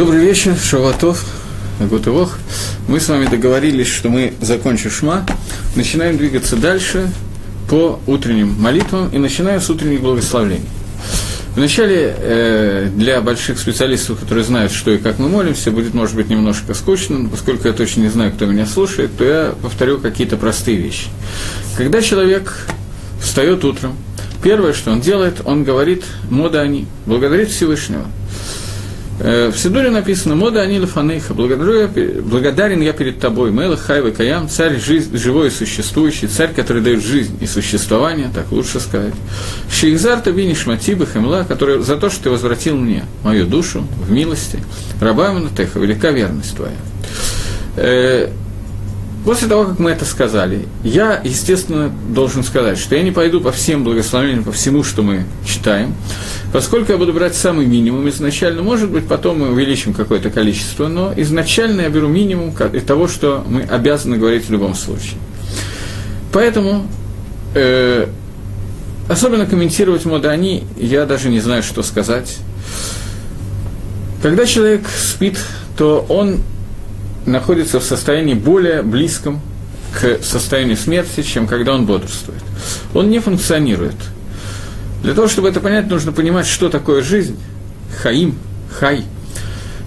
Добрый вечер, Шаватов, Гутывох. Мы с вами договорились, что мы, закончим Шма, начинаем двигаться дальше по утренним молитвам и начинаем с утренних благословений. Вначале э, для больших специалистов, которые знают, что и как мы молимся, будет, может быть, немножко скучно, но поскольку я точно не знаю, кто меня слушает, то я повторю какие-то простые вещи. Когда человек встает утром, первое, что он делает, он говорит «мода они», благодарит Всевышнего – в Сидуре написано «Мода Анила Фанейха, благодарен я перед тобой, Мэла Хайва Каям, царь жизнь, живой и существующий, царь, который дает жизнь и существование, так лучше сказать. Шейхзарта Виниш Матиба Хемла, который за то, что ты возвратил мне мою душу в милости, раба Теха, велика верность твоя». После того, как мы это сказали, я, естественно, должен сказать, что я не пойду по всем благословениям, по всему, что мы читаем, поскольку я буду брать самый минимум изначально, может быть, потом мы увеличим какое-то количество, но изначально я беру минимум того, что мы обязаны говорить в любом случае. Поэтому, э, особенно комментировать модани, я даже не знаю, что сказать. Когда человек спит, то он находится в состоянии более близком к состоянию смерти, чем когда он бодрствует. Он не функционирует. Для того, чтобы это понять, нужно понимать, что такое жизнь. Хаим, хай.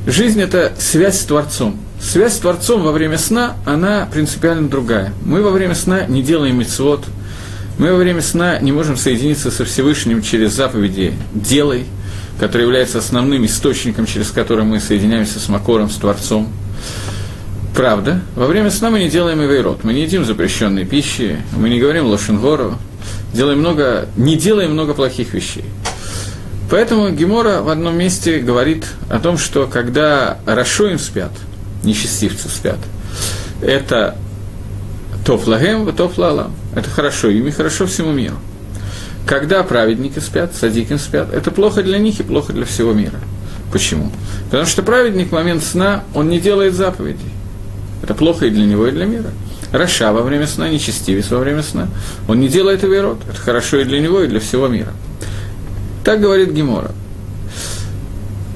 Жизнь – это связь с Творцом. Связь с Творцом во время сна, она принципиально другая. Мы во время сна не делаем мицвод, мы во время сна не можем соединиться со Всевышним через заповеди «делай», который является основным источником, через который мы соединяемся с Макором, с Творцом. Правда, во время сна мы не делаем ивейрот, мы не едим запрещенной пищи, мы не говорим лошенгору, делаем много, не делаем много плохих вещей. Поэтому Гемора в одном месте говорит о том, что когда Рашоим спят, нечестивцы спят, это тофлагем, тофлалам. Это хорошо им и хорошо всему миру. Когда праведники спят, садикин спят, это плохо для них и плохо для всего мира. Почему? Потому что праведник в момент сна, он не делает заповедей. Это плохо и для него, и для мира. Раша во время сна, нечестивец во время сна. Он не делает его рот. Это хорошо и для него, и для всего мира. Так говорит Гемора.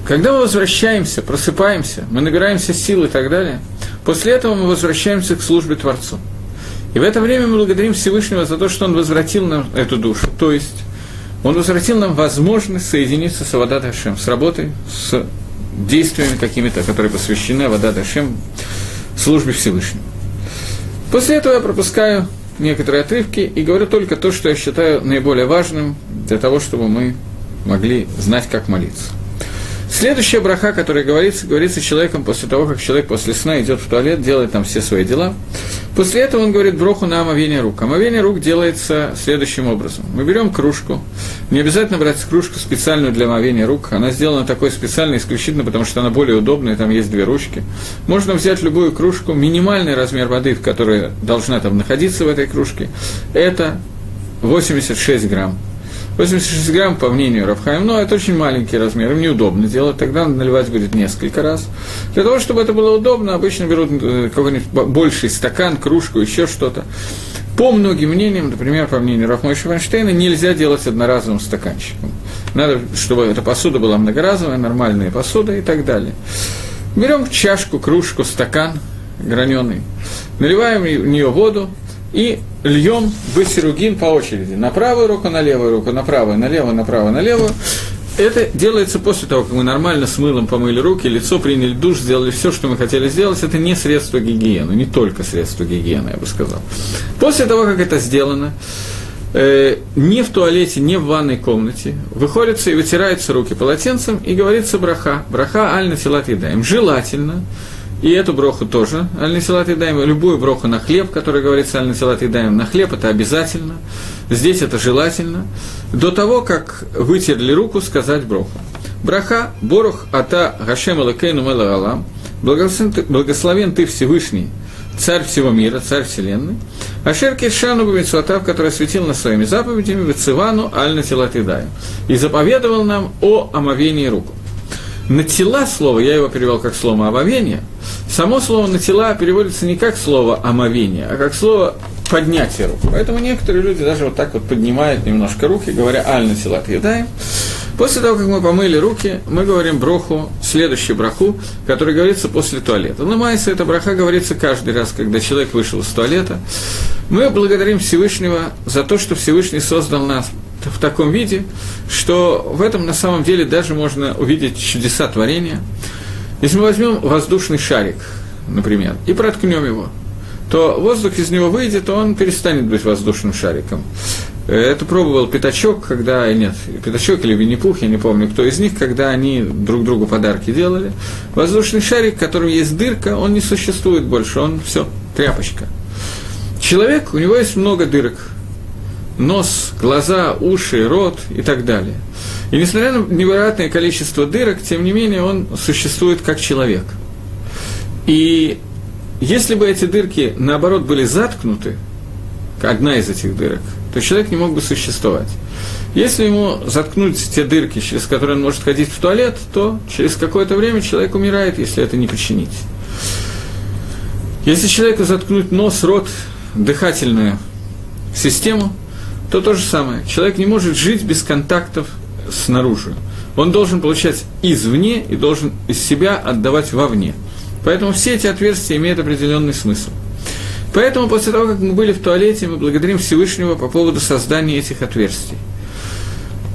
Когда мы возвращаемся, просыпаемся, мы набираемся сил и так далее, после этого мы возвращаемся к службе Творцу. И в это время мы благодарим Всевышнего за то, что Он возвратил нам эту душу. То есть, Он возвратил нам возможность соединиться с Авадат Хашем, с работой, с действиями какими-то, которые посвящены Авадат Хашем, службе Всевышнему. После этого я пропускаю некоторые отрывки и говорю только то, что я считаю наиболее важным для того, чтобы мы могли знать, как молиться. Следующая браха, которая говорится, говорится человеком после того, как человек после сна идет в туалет, делает там все свои дела. После этого он говорит броху на омовение рук. Омовение рук делается следующим образом. Мы берем кружку, не обязательно брать кружку специальную для омовения рук, она сделана такой специально исключительно, потому что она более удобная, там есть две ручки. Можно взять любую кружку, минимальный размер воды, в которой должна там находиться в этой кружке, это 86 грамм. 86 грамм, по мнению Рафхайм, но это очень маленький размер, им неудобно делать, тогда наливать будет несколько раз. Для того, чтобы это было удобно, обычно берут э, какой-нибудь больший стакан, кружку, еще что-то. По многим мнениям, например, по мнению Рафмой Шванштейна, нельзя делать одноразовым стаканчиком. Надо, чтобы эта посуда была многоразовая, нормальная посуда и так далее. Берем чашку, кружку, стакан граненый, наливаем в нее воду, и льем бысеругин по очереди. На правую руку, на левую руку, на правую, на левую, на правую, на левую. Это делается после того, как мы нормально с мылом помыли руки, лицо приняли душ, сделали все, что мы хотели сделать. Это не средство гигиены, не только средство гигиены, я бы сказал. После того, как это сделано, э, не в туалете, не в ванной комнате, выходится и вытираются руки полотенцем, и говорится браха. Браха аль насилат едаем. Желательно, и эту броху тоже, аль-насилат едаем, любую броху на хлеб, который говорится аль-насилат едаем, на хлеб это обязательно, здесь это желательно, до того, как вытерли руку, сказать броху. Браха, борух, ата, гашем алакейну мела алам, благословен ты Всевышний, царь всего мира, царь вселенной, Ашер Кишану Бамитсуатав, который осветил нас своими заповедями, Вецивану Аль-Натилат и заповедовал нам о омовении руку. На тела слово, я его перевел как слово омовение, само слово на тела переводится не как слово омовение, а как слово поднятие рук. Поэтому некоторые люди даже вот так вот поднимают немножко руки, говоря «аль на тела едаем». После того, как мы помыли руки, мы говорим броху, следующую браху, которая говорится после туалета. Лымайся, эта браха говорится каждый раз, когда человек вышел из туалета. Мы благодарим Всевышнего за то, что Всевышний создал нас в таком виде, что в этом на самом деле даже можно увидеть чудеса творения. Если мы возьмем воздушный шарик, например, и проткнем его, то воздух из него выйдет, он перестанет быть воздушным шариком. Это пробовал Пятачок, когда, нет, Пятачок или Винни-Пух, я не помню, кто из них, когда они друг другу подарки делали. Воздушный шарик, в котором есть дырка, он не существует больше, он все, тряпочка. Человек, у него есть много дырок. Нос, глаза, уши, рот и так далее. И несмотря на невероятное количество дырок, тем не менее он существует как человек. И если бы эти дырки, наоборот, были заткнуты, одна из этих дырок, то человек не мог бы существовать. Если ему заткнуть те дырки, через которые он может ходить в туалет, то через какое-то время человек умирает, если это не починить. Если человеку заткнуть нос, рот, дыхательную систему, то то же самое. Человек не может жить без контактов снаружи. Он должен получать извне и должен из себя отдавать вовне. Поэтому все эти отверстия имеют определенный смысл – Поэтому после того, как мы были в туалете, мы благодарим Всевышнего по поводу создания этих отверстий.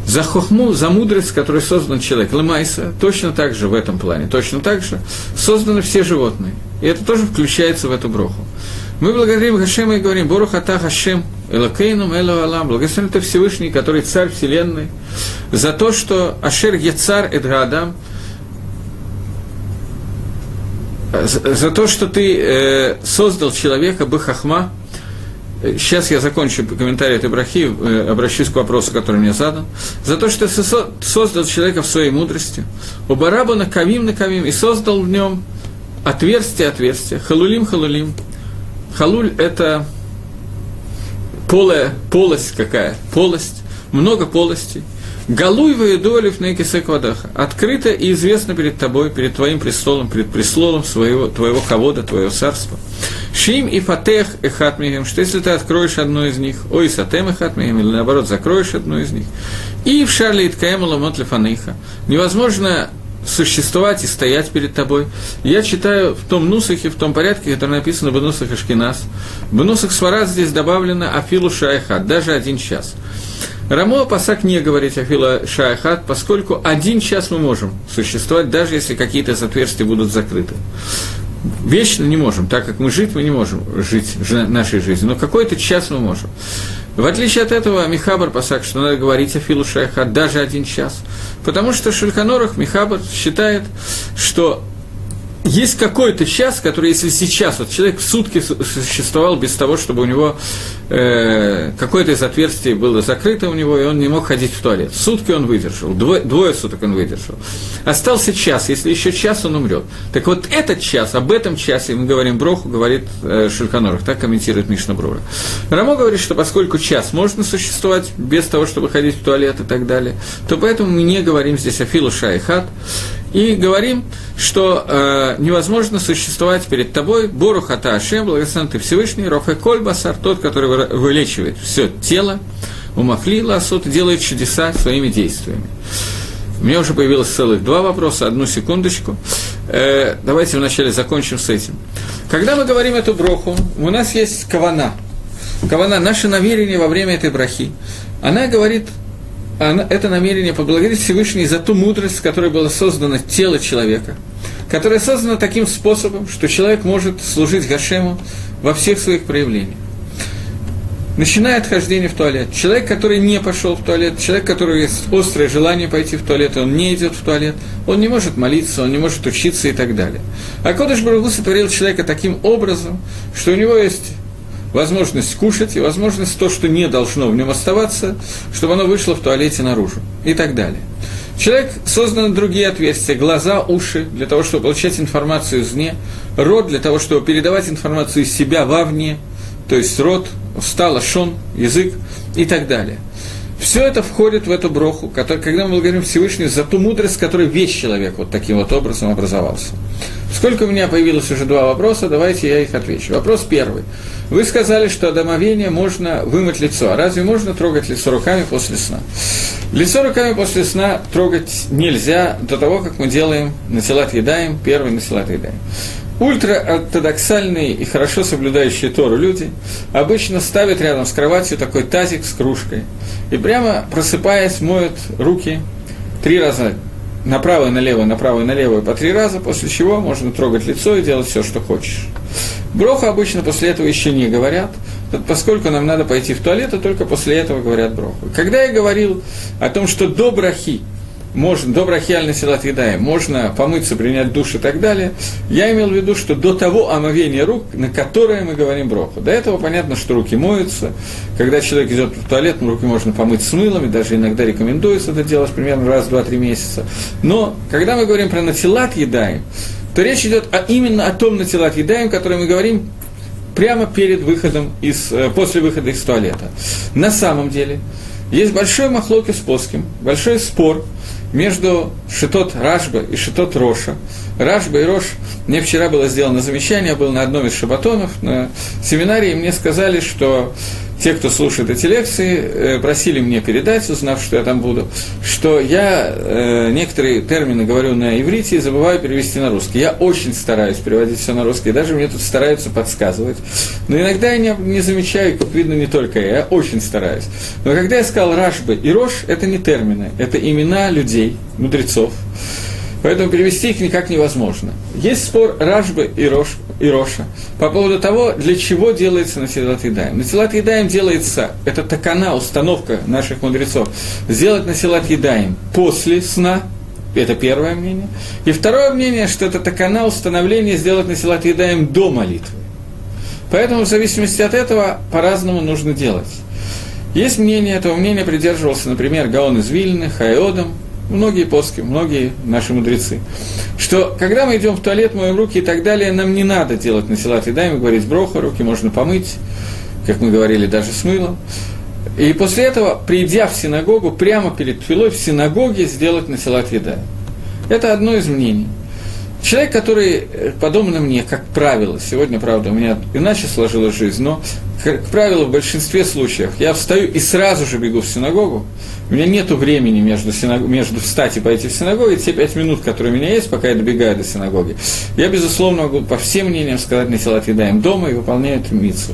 За хохму, за мудрость, которой создан человек, лымайса, точно так же в этом плане, точно так же созданы все животные. И это тоже включается в эту броху. Мы благодарим Хашема и говорим, Борух Ата Хашем, Элокейнум Эло Алам, благословен ты Всевышний, который царь Вселенной, за то, что Ашер Яцар Эдгаадам – за, то, что ты э, создал человека Бахахма, сейчас я закончу комментарий этой брахи, э, обращусь к вопросу, который мне задан, за то, что ты создал человека в своей мудрости, у бараба на кавим на кавим, и создал в нем отверстие отверстие, халулим халулим. Халуль – это полая, полость какая, полость, много полостей – Галуй воедолев на квадаха. Открыто и известно перед тобой, перед твоим престолом, перед престолом своего, твоего ковода, твоего царства. Шим и фатех и хатмигем, что если ты откроешь одну из них, ой, сатем и хатмигем, или наоборот, закроешь одну из них, אי אפשר להתקיים ולעמוד לפניך, невозможно существовать и стоять перед тобой. Я читаю в том нусахе, в том порядке, который написано в Нусах Ашкеназ. В Нусах Сфарад здесь добавлено אפילו שעה אחת, даже один час. Рамо Пасак не говорит אפילו שעה אחת, поскольку один час мы можем существовать, даже если какие-то из отверстий будут закрыты. Вечно не можем, так как мы жить, мы не можем жить нашей жизнью, но какой-то час мы можем. В отличие от этого, Михабар Пасак, что надо говорить о Филу Шайхат даже один час. Потому что Шульханорах Михабар считает, что есть какой-то час, который, если сейчас, вот человек в сутки существовал без того, чтобы у него э, какое-то из отверстий было закрыто у него, и он не мог ходить в туалет. Сутки он выдержал, двое, двое суток он выдержал. Остался час, если еще час, он умрет. Так вот этот час, об этом часе мы говорим Броху, говорит э, Шульханорах, так комментирует Мишна Брура. Рамо говорит, что поскольку час можно существовать без того, чтобы ходить в туалет и так далее, то поэтому мы не говорим здесь о Филу Шайхат, и говорим, что э, невозможно существовать перед тобой Бору Хата Ашем, благословен ты Всевышний, Рофе Коль Басар, тот, который вылечивает все тело, Умафли Ласот, делает чудеса своими действиями. У меня уже появилось целых два вопроса, одну секундочку. Э, давайте вначале закончим с этим. Когда мы говорим эту броху, у нас есть кавана. Кавана, наше намерение во время этой брахи. Она говорит это намерение поблагодарить Всевышний за ту мудрость, которой было создано тело человека, которое создано таким способом, что человек может служить Гашему во всех своих проявлениях. Начиная от хождения в туалет. Человек, который не пошел в туалет, человек, который есть острое желание пойти в туалет, он не идет в туалет, он не может молиться, он не может учиться и так далее. А Кодыш Барагу сотворил человека таким образом, что у него есть возможность кушать и возможность то, что не должно в нем оставаться, чтобы оно вышло в туалете наружу и так далее. Человек создан другие отверстия, глаза, уши, для того, чтобы получать информацию извне, рот для того, чтобы передавать информацию из себя вовне, то есть рот, стало шон, язык и так далее. Все это входит в эту броху, когда мы благодарим Всевышний за ту мудрость, которой весь человек вот таким вот образом образовался. Поскольку у меня появилось уже два вопроса, давайте я их отвечу. Вопрос первый. Вы сказали, что от омовения можно вымыть лицо. А разве можно трогать лицо руками после сна? Лицо руками после сна трогать нельзя до того, как мы делаем насилат едаем, первый насилат едаем. Ультраортодоксальные и хорошо соблюдающие Тору люди обычно ставят рядом с кроватью такой тазик с кружкой и прямо просыпаясь моют руки три раза направо и налево, направо и налево по три раза, после чего можно трогать лицо и делать все, что хочешь. Броха обычно после этого еще не говорят, поскольку нам надо пойти в туалет, то только после этого говорят броху. Когда я говорил о том, что до брахи можно, до брахиальной силат едаем, можно помыться, принять душ и так далее, я имел в виду, что до того омовения рук, на которое мы говорим броху. До этого понятно, что руки моются. Когда человек идет в туалет, руки можно помыть с и даже иногда рекомендуется это делать примерно раз, два, три месяца. Но когда мы говорим про натилат едаем, то речь идет о, именно о том натилат едаем, который мы говорим прямо перед выходом из, э, после выхода из туалета. На самом деле, есть большой махлоки с плоским, большой спор – между Шитот Рашба и Шитот Роша. Рашба и Рош, мне вчера было сделано замечание, я был на одном из шабатонов на семинаре, и мне сказали, что те, кто слушает эти лекции, э, просили мне передать, узнав, что я там буду, что я э, некоторые термины говорю на иврите и забываю перевести на русский. Я очень стараюсь переводить все на русский, даже мне тут стараются подсказывать. Но иногда я не, не замечаю, как видно, не только я, я очень стараюсь. Но когда я сказал Рашбы и Рош, это не термины, это имена людей, мудрецов, Поэтому перевести их никак невозможно. Есть спор Рашбы и, Рош, и Роша по поводу того, для чего делается Насилат Едаем. Насилат Едаем делается, это такана, установка наших мудрецов, сделать Насилат Едаем после сна, это первое мнение. И второе мнение, что это такана установление сделать Насилат Едаем до молитвы. Поэтому в зависимости от этого по-разному нужно делать. Есть мнение, этого мнения придерживался, например, Гаон из Вильны, Хайодом, многие поски, многие наши мудрецы, что когда мы идем в туалет, моем руки и так далее, нам не надо делать насилат и даем, говорить броха, руки можно помыть, как мы говорили, даже с мылом. И после этого, придя в синагогу, прямо перед твилой в синагоге сделать насилат еда. Это одно из мнений – Человек, который, э, подобно мне, как правило, сегодня, правда, у меня иначе сложилась жизнь, но, как правило, в большинстве случаев я встаю и сразу же бегу в синагогу, у меня нет времени между, синаг... между встать и пойти в синагогу, и те пять минут, которые у меня есть, пока я добегаю до синагоги, я, безусловно, могу по всем мнениям сказать на Силат Едаем дома и выполняют митцу.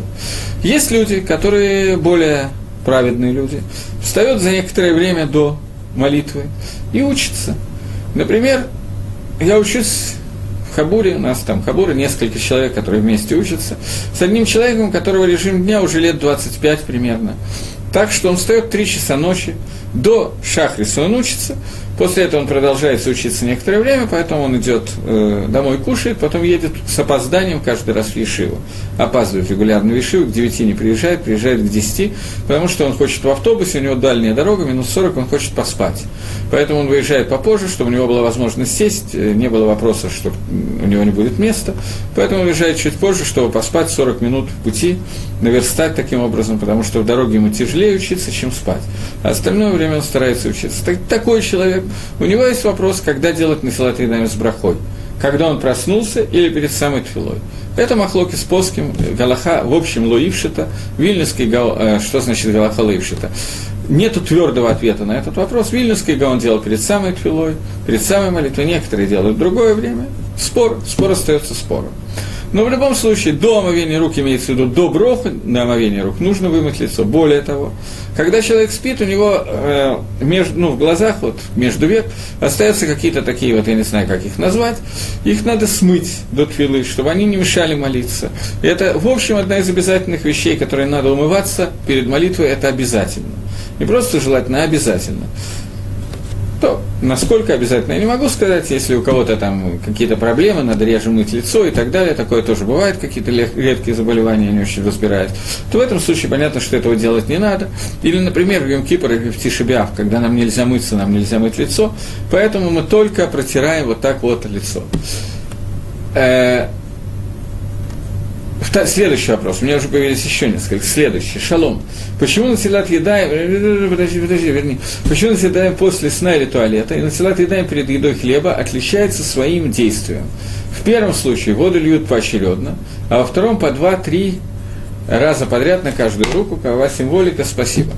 Есть люди, которые более праведные люди, встают за некоторое время до молитвы и учатся. Например, я учусь Хабуре, у нас там Хабура, несколько человек, которые вместе учатся, с одним человеком, у которого режим дня уже лет 25 примерно. Так что он встает 3 часа ночи, до Шахриса он учится, После этого он продолжает учиться некоторое время, поэтому он идет э, домой, кушает, потом едет с опозданием каждый раз в Ешиву. Опаздывает регулярно в Ешиву, к 9 не приезжает, приезжает к 10, потому что он хочет в автобусе, у него дальняя дорога, минус 40, он хочет поспать. Поэтому он выезжает попозже, чтобы у него была возможность сесть, э, не было вопроса, что у него не будет места. Поэтому выезжает чуть позже, чтобы поспать 40 минут в пути, наверстать таким образом, потому что в дороге ему тяжелее учиться, чем спать. А остальное время он старается учиться. Так, такой человек у него есть вопрос, когда делать Насилат Едаем с брахой. Когда он проснулся или перед самой тфилой. Это махлоки с плоским, Галаха, в общем, Лоившита, Вильнюсский, гал, э, что значит Галаха Лоившита? Нету твердого ответа на этот вопрос. Вильнюсский Гаон делал перед самой тфилой, перед самой молитвой, некоторые делают в другое время. Спор, спор остается спором. Но в любом случае, до омовения рук, имеется в виду до броха, на омовение рук, нужно вымыть лицо. Более того, когда человек спит, у него э, между, ну, в глазах, вот между век, остаются какие-то такие, вот я не знаю, как их назвать, их надо смыть до твилы, чтобы они не мешали молиться. И это, в общем, одна из обязательных вещей, которые надо умываться перед молитвой, это обязательно. Не просто желательно, а обязательно то насколько обязательно, я не могу сказать, если у кого-то там какие-то проблемы, надо реже мыть лицо и так далее, такое тоже бывает, какие-то редкие заболевания, не очень разбираюсь, то в этом случае понятно, что этого делать не надо. Или, например, в Йом-Кипр или в Тишебиав, когда нам нельзя мыться, нам нельзя мыть лицо, поэтому мы только протираем вот так вот лицо. Э, Следующий вопрос. У меня уже появились еще несколько. Следующий. Шалом. Почему насилат едаем... Подожди, подожди, верни. Почему насилаем после сна или туалета и насилат едаем перед едой хлеба отличается своим действием? В первом случае воду льют поочередно, а во втором по два-три раза подряд на каждую руку, какова символика, спасибо.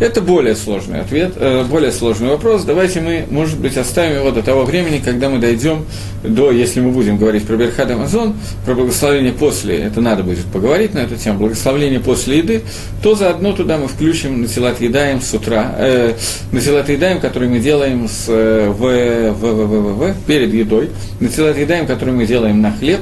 Это более сложный ответ, э, более сложный вопрос. Давайте мы, может быть, оставим его до того времени, когда мы дойдем до, если мы будем говорить про Берхад Амазон, про благословение после, это надо будет поговорить на эту тему, благословение после еды, то заодно туда мы включим Насилат Едаем с утра, э, Насилат Едаем, который мы делаем с, э, в, в, в, в, в, в, перед едой, Насилат Едаем, который мы делаем на хлеб,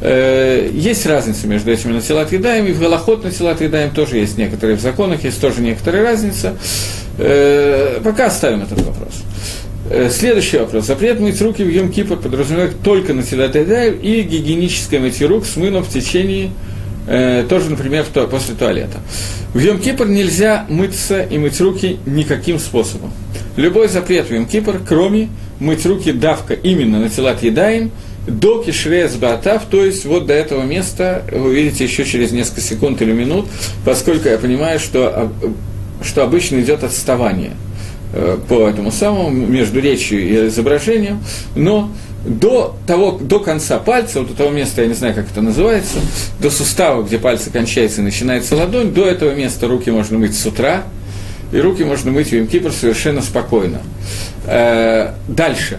Э, есть разница между этими насилат едаем, и в Галахот насилат едаем тоже есть некоторые, в законах есть тоже некоторая разница. Э, пока оставим этот вопрос. Э, следующий вопрос. Запрет мыть руки в Йом Кипр подразумевает только насилат едаем и гигиеническое мытье рук с мылом в течение тоже, например, после туалета. В Йом Кипр нельзя мыться и мыть руки никаким способом. Любой запрет в Йом Кипр, кроме мыть руки давка именно на телат едаем – до кишрес батав, то есть вот до этого места, вы увидите еще через несколько секунд или минут, поскольку я понимаю, что, что обычно идет отставание э, по этому самому, между речью и изображением, но до, того, до конца пальца, вот у того места, я не знаю, как это называется, до сустава, где пальцы кончается и начинается ладонь, до этого места руки можно мыть с утра, и руки можно мыть в Имкипр совершенно спокойно. Э, дальше.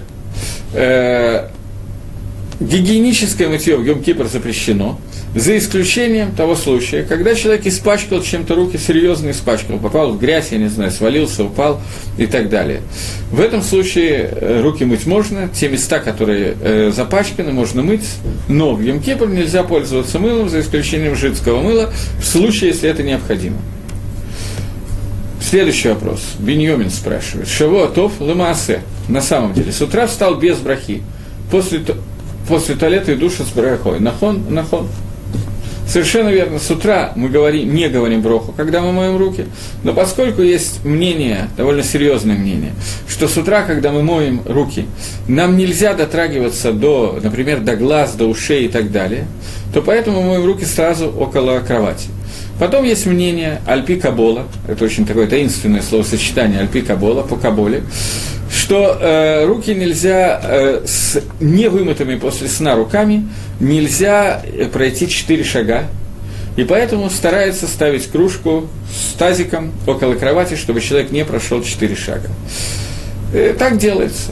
Гигиеническое мытье в Йом-Кипр запрещено, за исключением того случая, когда человек испачкал чем-то руки, серьезно испачкал, попал в грязь, я не знаю, свалился, упал и так далее. В этом случае э, руки мыть можно, те места, которые э, запачканы, можно мыть, но в Йом-Кипр нельзя пользоваться мылом, за исключением жидкого мыла, в случае, если это необходимо. Следующий вопрос. Беньомин спрашивает. Шаво Атов Лемасе. На самом деле, с утра встал без брахи. После после туалета и душа с брахой. Нахон, нахон. Совершенно верно, с утра мы говорим, не говорим броху, когда мы моем руки, но поскольку есть мнение, довольно серьезное мнение, что с утра, когда мы моем руки, нам нельзя дотрагиваться до, например, до глаз, до ушей и так далее, то поэтому мы моем руки сразу около кровати. Потом есть мнение Альпи Кабола, это очень такое таинственное словосочетание Альпи Кабола, по Каболе, что э, руки нельзя э, с невымытыми после сна руками нельзя э, пройти четыре шага, и поэтому старается ставить кружку с тазиком около кровати, чтобы человек не прошел четыре шага. Э, так делается.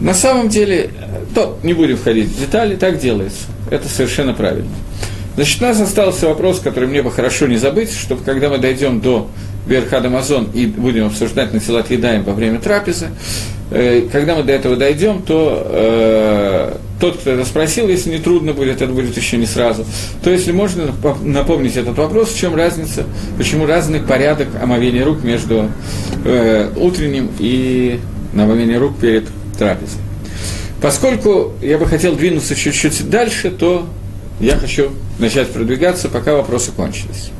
На самом деле, то не будем входить в детали, так делается. Это совершенно правильно. Значит, у нас остался вопрос, который мне бы хорошо не забыть, чтобы когда мы дойдем до Берхад Амазон и будем обсуждать на Насилат Едаем во время трапезы, э, когда мы до этого дойдем, то э, тот, кто это спросил, если не трудно будет, это будет еще не сразу, то если можно напомнить этот вопрос, в чем разница, почему разный порядок омовения рук между э, утренним и омовением рук перед трапезой. Поскольку я бы хотел двинуться чуть-чуть дальше, то я хочу начать продвигаться, пока вопросы кончились.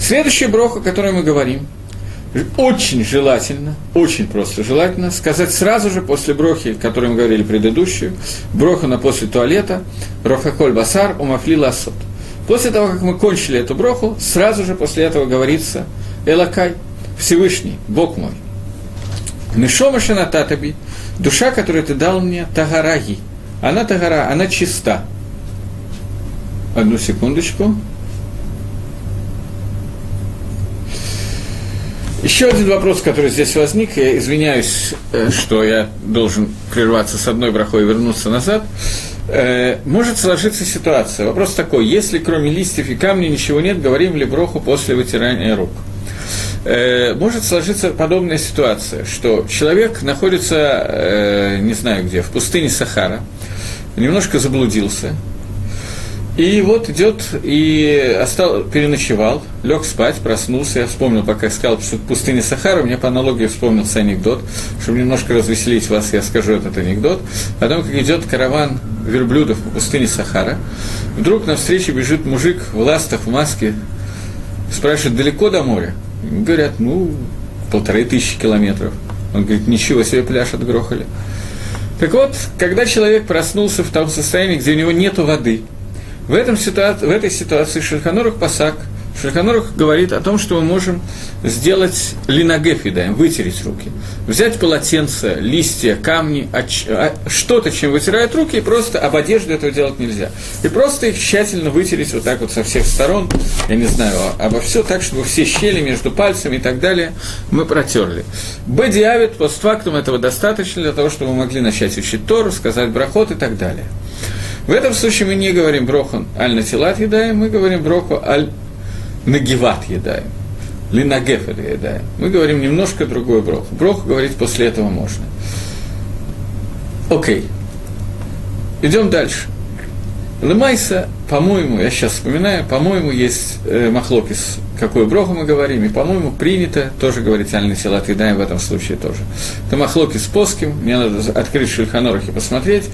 Следующая броха, о которой мы говорим, очень желательно, очень просто желательно сказать сразу же после брохи, о которой мы говорили предыдущую, броха на после туалета, рохаколь басар умафли ласот. После того, как мы кончили эту броху, сразу же после этого говорится Элакай, Всевышний, Бог мой. Нишома шанататаби, душа, которую ты дал мне, тагараги. Она тагара, она чиста. Одну секундочку. Еще один вопрос, который здесь возник, я извиняюсь, э, что я должен прерваться с одной брахой и вернуться назад. Э, может сложиться ситуация. Вопрос такой, если кроме листьев и камней ничего нет, говорим ли броху после вытирания рук? Э, может сложиться подобная ситуация, что человек находится, не знаю где, в пустыне Сахара, немножко заблудился, и вот идет и остал, переночевал, лег спать, проснулся, я вспомнил, пока искал пустыне Сахара, у меня по аналогии вспомнился анекдот, чтобы немножко развеселить вас, я скажу этот анекдот. О том, как идет караван верблюдов по пустыне Сахара, вдруг навстречу бежит мужик в ластах, в маске, спрашивает, далеко до моря? Говорят, ну, полторы тысячи километров. Он говорит, ничего себе пляж отгрохали. Так вот, когда человек проснулся в том состоянии, где у него нет воды – В, этом ситуации, в этой ситуации Шельханорух Пасак – Шульханорух говорит о том, что мы можем сделать линогеф едаем, вытереть руки. Взять полотенце, листья, камни, а, что-то, чем вытирают руки, и просто об одежду этого делать нельзя. И просто их тщательно вытереть вот так вот со всех сторон, я не знаю, а, обо все так, чтобы все щели между пальцами и так далее мы протерли. Бедиавит, постфактум этого достаточно для того, чтобы мы могли начать учить Тору, сказать брахот и так далее. В этом случае мы не говорим брохон аль-натилат едаем, мы говорим броху аль нагиват едаем, линагеф едаем. Мы говорим немножко другой брох. Брох говорить после этого можно. Окей. Идем дальше. Лемайса, по-моему, я сейчас вспоминаю, по-моему, есть э, махлокис какую броху мы говорим, и, по-моему, принято тоже говорить альный силат едаем в этом случае тоже. Это махлоки с поским, мне надо открыть шульханорах и посмотреть,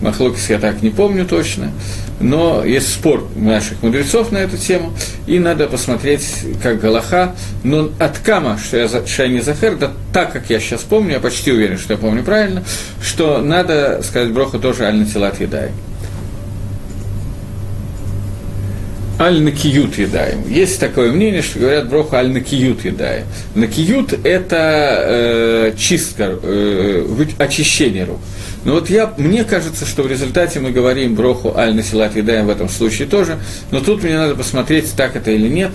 махлокис я так не помню точно, но есть спор наших мудрецов на эту тему, и надо посмотреть, как Галаха, но от Кама, что я, что я не Захер, да так, как я сейчас помню, я почти уверен, что я помню правильно, что надо сказать броху тоже альный силат едаем. Аль-накиют едаем. Есть такое мнение, что говорят броху аль-накиют едаем. Накиют – это э, чистка, э, очищение рук. Но вот я, мне кажется, что в результате мы говорим броху аль-насилат едаем в этом случае тоже, но тут мне надо посмотреть, так это или нет.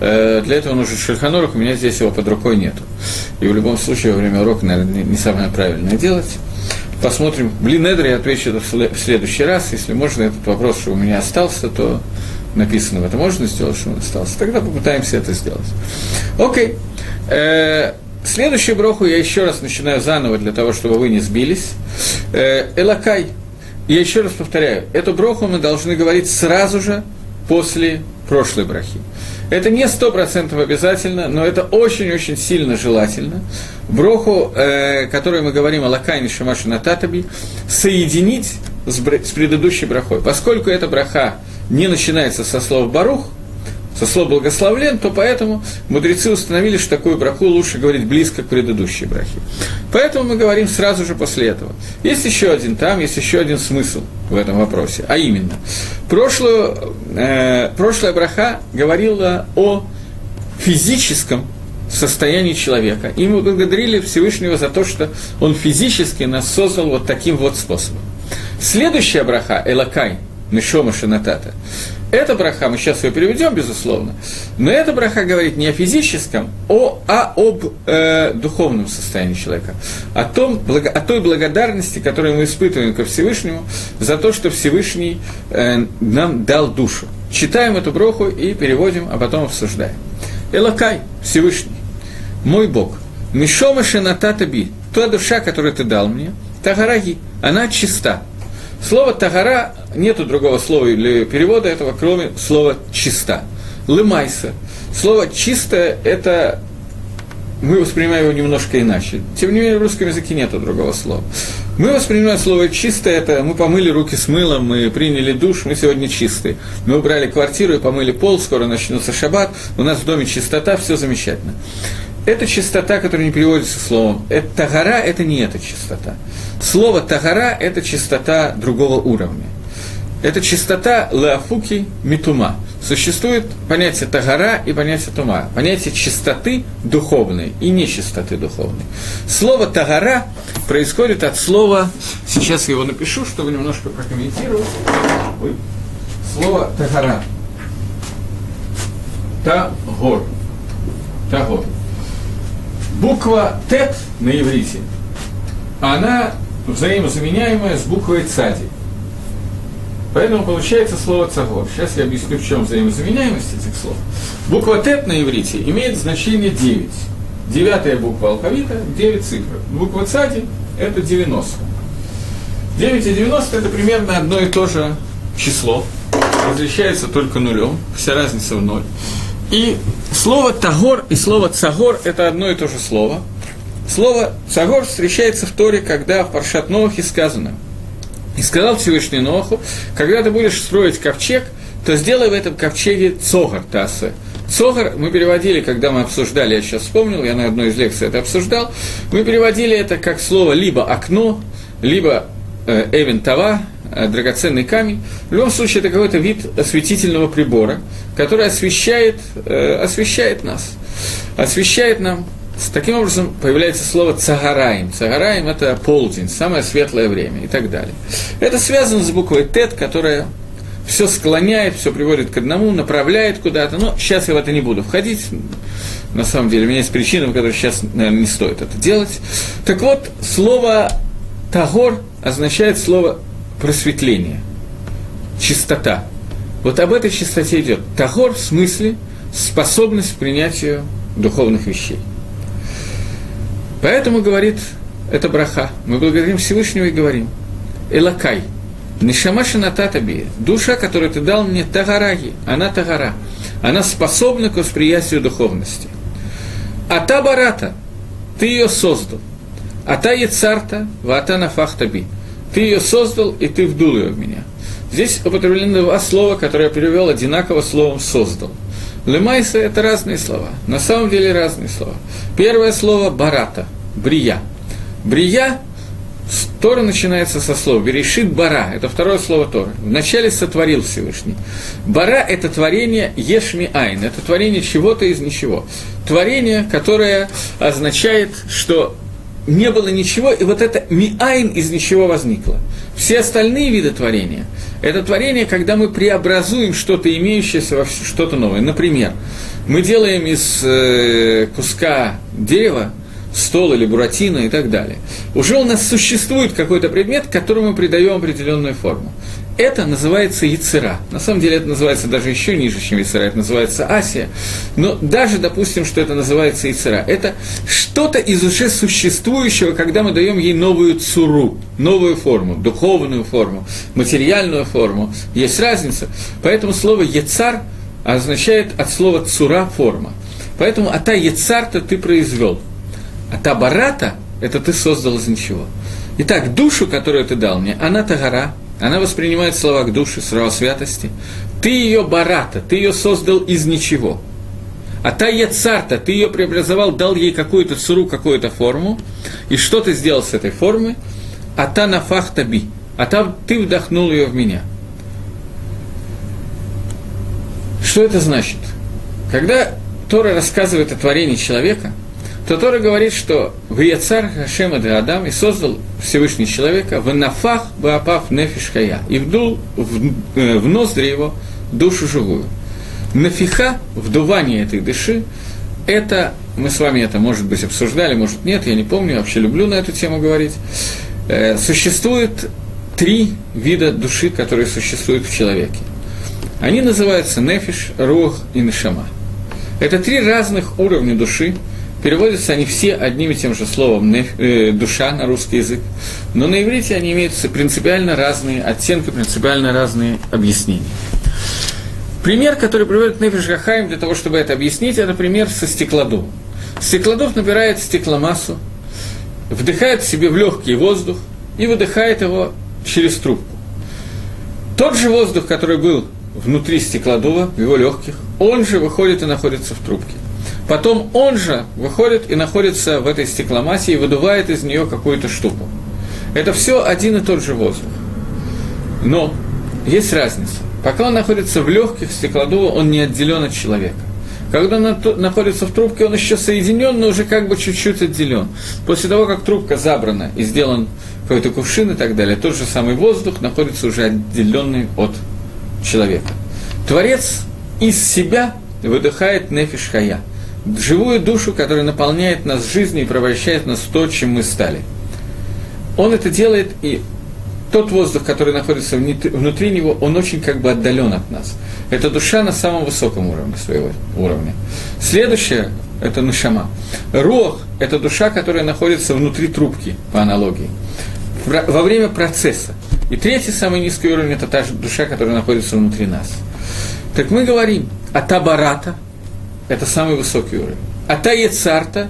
Э, для этого нужен шельханорах, у меня здесь его под рукой нету. И в любом случае во время урока, наверное, не самое правильное делать. Посмотрим. Блин, Эдер, я отвечу в следующий раз. Если можно этот вопрос, что у меня остался, то написано, это можно сделать, что он остался, тогда попытаемся это сделать. Окей. Э, следующую броху я еще раз начинаю заново для того, чтобы вы не сбились. Э, Элакай. Я еще раз повторяю, эту броху мы должны говорить сразу же после прошлой брахи. Это не сто процентов обязательно, но это очень-очень сильно желательно. Броху, э, которую мы говорим о Лакайне Шамашу Нататаби, соединить с, с предыдущей брахой. Поскольку эта браха не начинается со слов «барух», со слов «благословлен», то поэтому мудрецы установили, что такую браху лучше говорить близко к предыдущей брахе. Поэтому мы говорим сразу же после этого. Есть еще один там, есть еще один смысл в этом вопросе, а именно, прошлую, э, прошлая браха говорила о физическом состоянии человека. И мы благодарили Всевышнего за то, что он физически нас создал вот таким вот способом. Следующая браха, Элакай, Мишома Шинатата. Эта браха, мы сейчас ее переведем, безусловно, но эта браха говорит не о физическом, а об э, духовном состоянии человека, о, том, о той благодарности, которую мы испытываем ко Всевышнему за то, что Всевышний э, нам дал душу. Читаем эту броху и переводим, а потом обсуждаем. Элакай, Всевышний, мой Бог, Мишома Шинатата Би, та душа, которую ты дал мне, Тагараги, она чиста, Слово «тагара» нету другого слова или перевода этого, кроме слова «чиста». «Лымайса». Слово «чистое» – это мы воспринимаем его немножко иначе. Тем не менее, в русском языке нет другого слова. Мы воспринимаем слово «чистое» – это мы помыли руки с мылом, мы приняли душ, мы сегодня чистые. Мы убрали квартиру и помыли пол, скоро начнется шаббат, у нас в доме чистота, все замечательно. Это чистота, которая не переводится словом. Это тагара – это не эта чистота. Слово тагара – это чистота другого уровня. Это чистота леофуки митума. Существует понятие тагара и понятие тума. Понятие чистоты духовной и нечистоты духовной. Слово тагара происходит от слова, сейчас я его напишу, чтобы немножко прокомментировать. Ой. Слово тагара. Тагор. Тагор. Буква Тет на иврите, она взаимозаменяемая с буквой Цади. Поэтому получается слово цагор. Сейчас я объясню, в чем взаимозаменяемость этих слов. Буква Тет на иврите имеет значение 9. Девятая буква алфавита, 9 цифр. Буква Цади – это 90. 9 и 90 – это примерно одно и то же число. Различается только нулем, вся разница в ноль. И слово «тагор» и слово «цагор» – это одно и то же слово. Слово «цагор» встречается в Торе, когда в Паршат Нохе сказано «И сказал Всевышний Ноху, когда ты будешь строить ковчег, то сделай в этом ковчеге цогар тасы». Цогар мы переводили, когда мы обсуждали, я сейчас вспомнил, я на одной из лекций это обсуждал, мы переводили это как слово либо окно, либо э, эвен тава, э, драгоценный камень. В любом случае, это какой-то вид осветительного прибора, который освещает, э, освещает нас, освещает нам. Таким образом, появляется слово «цагараем». «Цагараем» – это полдень, самое светлое время и так далее. Это связано с буквой «тет», которая все склоняет, все приводит к одному, направляет куда-то. Но сейчас я в это не буду входить. На самом деле, у меня есть причина, по которой сейчас, наверное, не стоит это делать. Так вот, слово «тагор» означает слово «просветление», «чистота». Вот об этой чистоте идет. Тагор в смысле способность к принятию духовных вещей. Поэтому говорит это браха. Мы благодарим Всевышнего и говорим. Элакай – Нишама шинататаби, душа, которую ты дал мне, тагараги, она тагара. Она способна к восприятию духовности. А та барата, ты ее создал. А та яцарта, вата нафахтаби. Ты ее создал, и ты вдул ее в меня. Здесь употреблены два слова, которые я перевел одинаково словом «создал». Лемайса – это разные слова. На самом деле разные слова. Первое слово – барата, брия. Брия Тора начинается со слова «берешит бара», это второе слово Тора. Вначале сотворил Всевышний. Бара – это творение ешми айн, это творение чего-то из ничего. Творение, которое означает, что не было ничего, и вот это миайн из ничего возникло. Все остальные виды творения – это творение, когда мы преобразуем что-то имеющееся во что-то новое. Например, мы делаем из э, куска дерева стол или буратино и так далее. Уже у нас существует какой-то предмет, которому мы придаем определенную форму. Это называется яцера. На самом деле это называется даже еще ниже, чем яцера, это называется асия. Но даже допустим, что это называется яцера. Это что-то из уже существующего, когда мы даем ей новую цуру, новую форму, духовную форму, материальную форму. Есть разница. Поэтому слово яцар означает от слова цура форма. Поэтому ата яцар-то ты произвел. А та барата – это ты создал из ничего. Итак, душу, которую ты дал мне, она тагара, она воспринимает слова к душе, слова святости. Ты ее барата, ты ее создал из ничего. А та яцарта, ты ее преобразовал, дал ей какую-то цуру, какую-то форму. И что ты сделал с этой формы? А та нафахта би. А та ты вдохнул ее в меня. Что это значит? Когда Тора рассказывает о творении человека – то Тора говорит, что в Яцар Хашема де Адам и создал Всевышний человека в нафах баапав нефиш и вдул в, э, в ноздри его душу живую. Нафиха, вдувание этой души, это, мы с вами это, может быть, обсуждали, может, нет, я не помню, вообще люблю на эту тему говорить. Э, существует три вида души, которые существуют в человеке. Они называются нефиш, рух и нешама. Это три разных уровня души, Переводятся они все одним и тем же словом э, «душа» на русский язык, но на иврите они имеют принципиально разные оттенки, принципиально разные объяснения. Пример, который приводит Нефиш Гахаим для того, чтобы это объяснить, это пример со стеклодувом. Стеклодув набирает стекломассу, вдыхает в себе в легкий воздух и выдыхает его через трубку. Тот же воздух, который был внутри стеклодува, в его легких, он же выходит и находится в трубке. Потом он же выходит и находится в этой стекломассе и выдувает из нее какую-то штуку. Это все один и тот же воздух. Но есть разница. Пока он находится в легких стеклодува, он не отделен от человека. Когда он находится в трубке, он еще соединен, но уже как бы чуть-чуть отделен. После того, как трубка забрана и сделан какой-то кувшин и так далее, тот же самый воздух находится уже отделенный от человека. Творец из себя выдыхает нефиш хая – живую душу, которая наполняет нас жизнью и превращает нас в то, чем мы стали. Он это делает, и тот воздух, который находится внутри него, он очень как бы отдален от нас. Это душа на самом высоком уровне своего уровня. Следующее – это нушама. Рох – это душа, которая находится внутри трубки, по аналогии, во время процесса. И третий, самый низкий уровень – это та же душа, которая находится внутри нас. Так мы говорим о табарата – это самый высокий уровень. А Таецарта,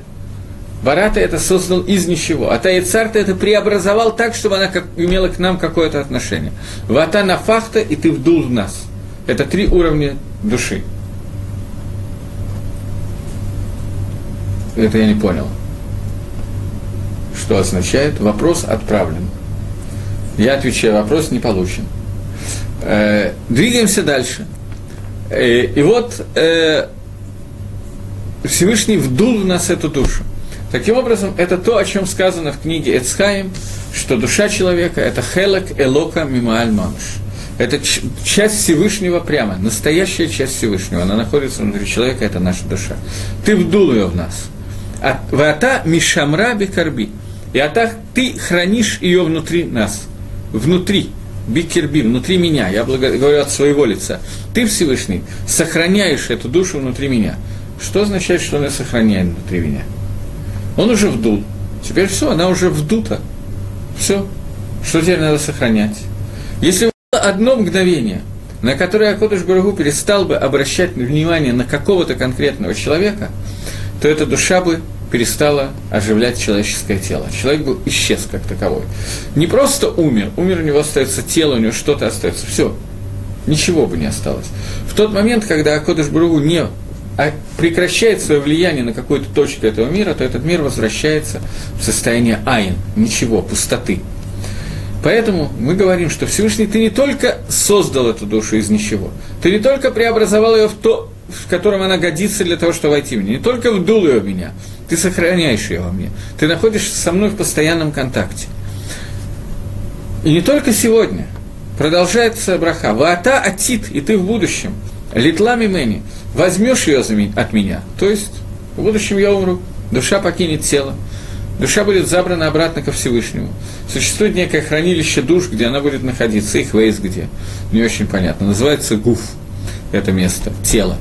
Барата это создал из ничего. А Таецарта это преобразовал так, чтобы она как, имела к нам какое-то отношение. Вата нафахта, и ты вдул в нас. Это три уровня души. Это я не понял. Что означает? Вопрос отправлен. Я отвечаю, вопрос не получен. Э, двигаемся дальше. Э, и вот э, Всевышний вдул в нас эту душу. Таким образом, это то, о чем сказано в книге Эцхаим, что душа человека – это хелек элока мимааль мамш. Это часть Всевышнего прямо, настоящая часть Всевышнего. Она находится внутри человека, это наша душа. Ты вдул ее в нас. А Вата мишамра бикарби. И атах ты хранишь ее внутри нас. Внутри. Бикерби, внутри меня. Я говорю от своего лица. Ты, Всевышний, сохраняешь эту душу внутри меня. Что означает, что она сохраняет внутри меня? Он уже вдул. Теперь все, она уже вдута. Все. Что теперь надо сохранять? Если было одно мгновение, на которое Акодыш Барагу перестал бы обращать внимание на какого-то конкретного человека, то эта душа бы перестала оживлять человеческое тело. Человек был исчез как таковой. Не просто умер, умер у него остается тело, у него что-то остается, все. Ничего бы не осталось. В тот момент, когда Акодыш Барагу не прекращает свое влияние на какую-то точку этого мира, то этот мир возвращается в состояние айн, ничего, пустоты. Поэтому мы говорим, что Всевышний, ты не только создал эту душу из ничего, ты не только преобразовал ее в то, в котором она годится для того, чтобы войти в меня, не только вдул ее в меня, ты сохраняешь ее во мне, ты находишься со мной в постоянном контакте. И не только сегодня, продолжается браха, ваата атит, и ты в будущем, литлами мэни, возьмешь ее от меня, то есть в будущем я умру, душа покинет тело, душа будет забрана обратно ко Всевышнему. Существует некое хранилище душ, где она будет находиться, их вейс где, не очень понятно, называется гуф, это место, тело.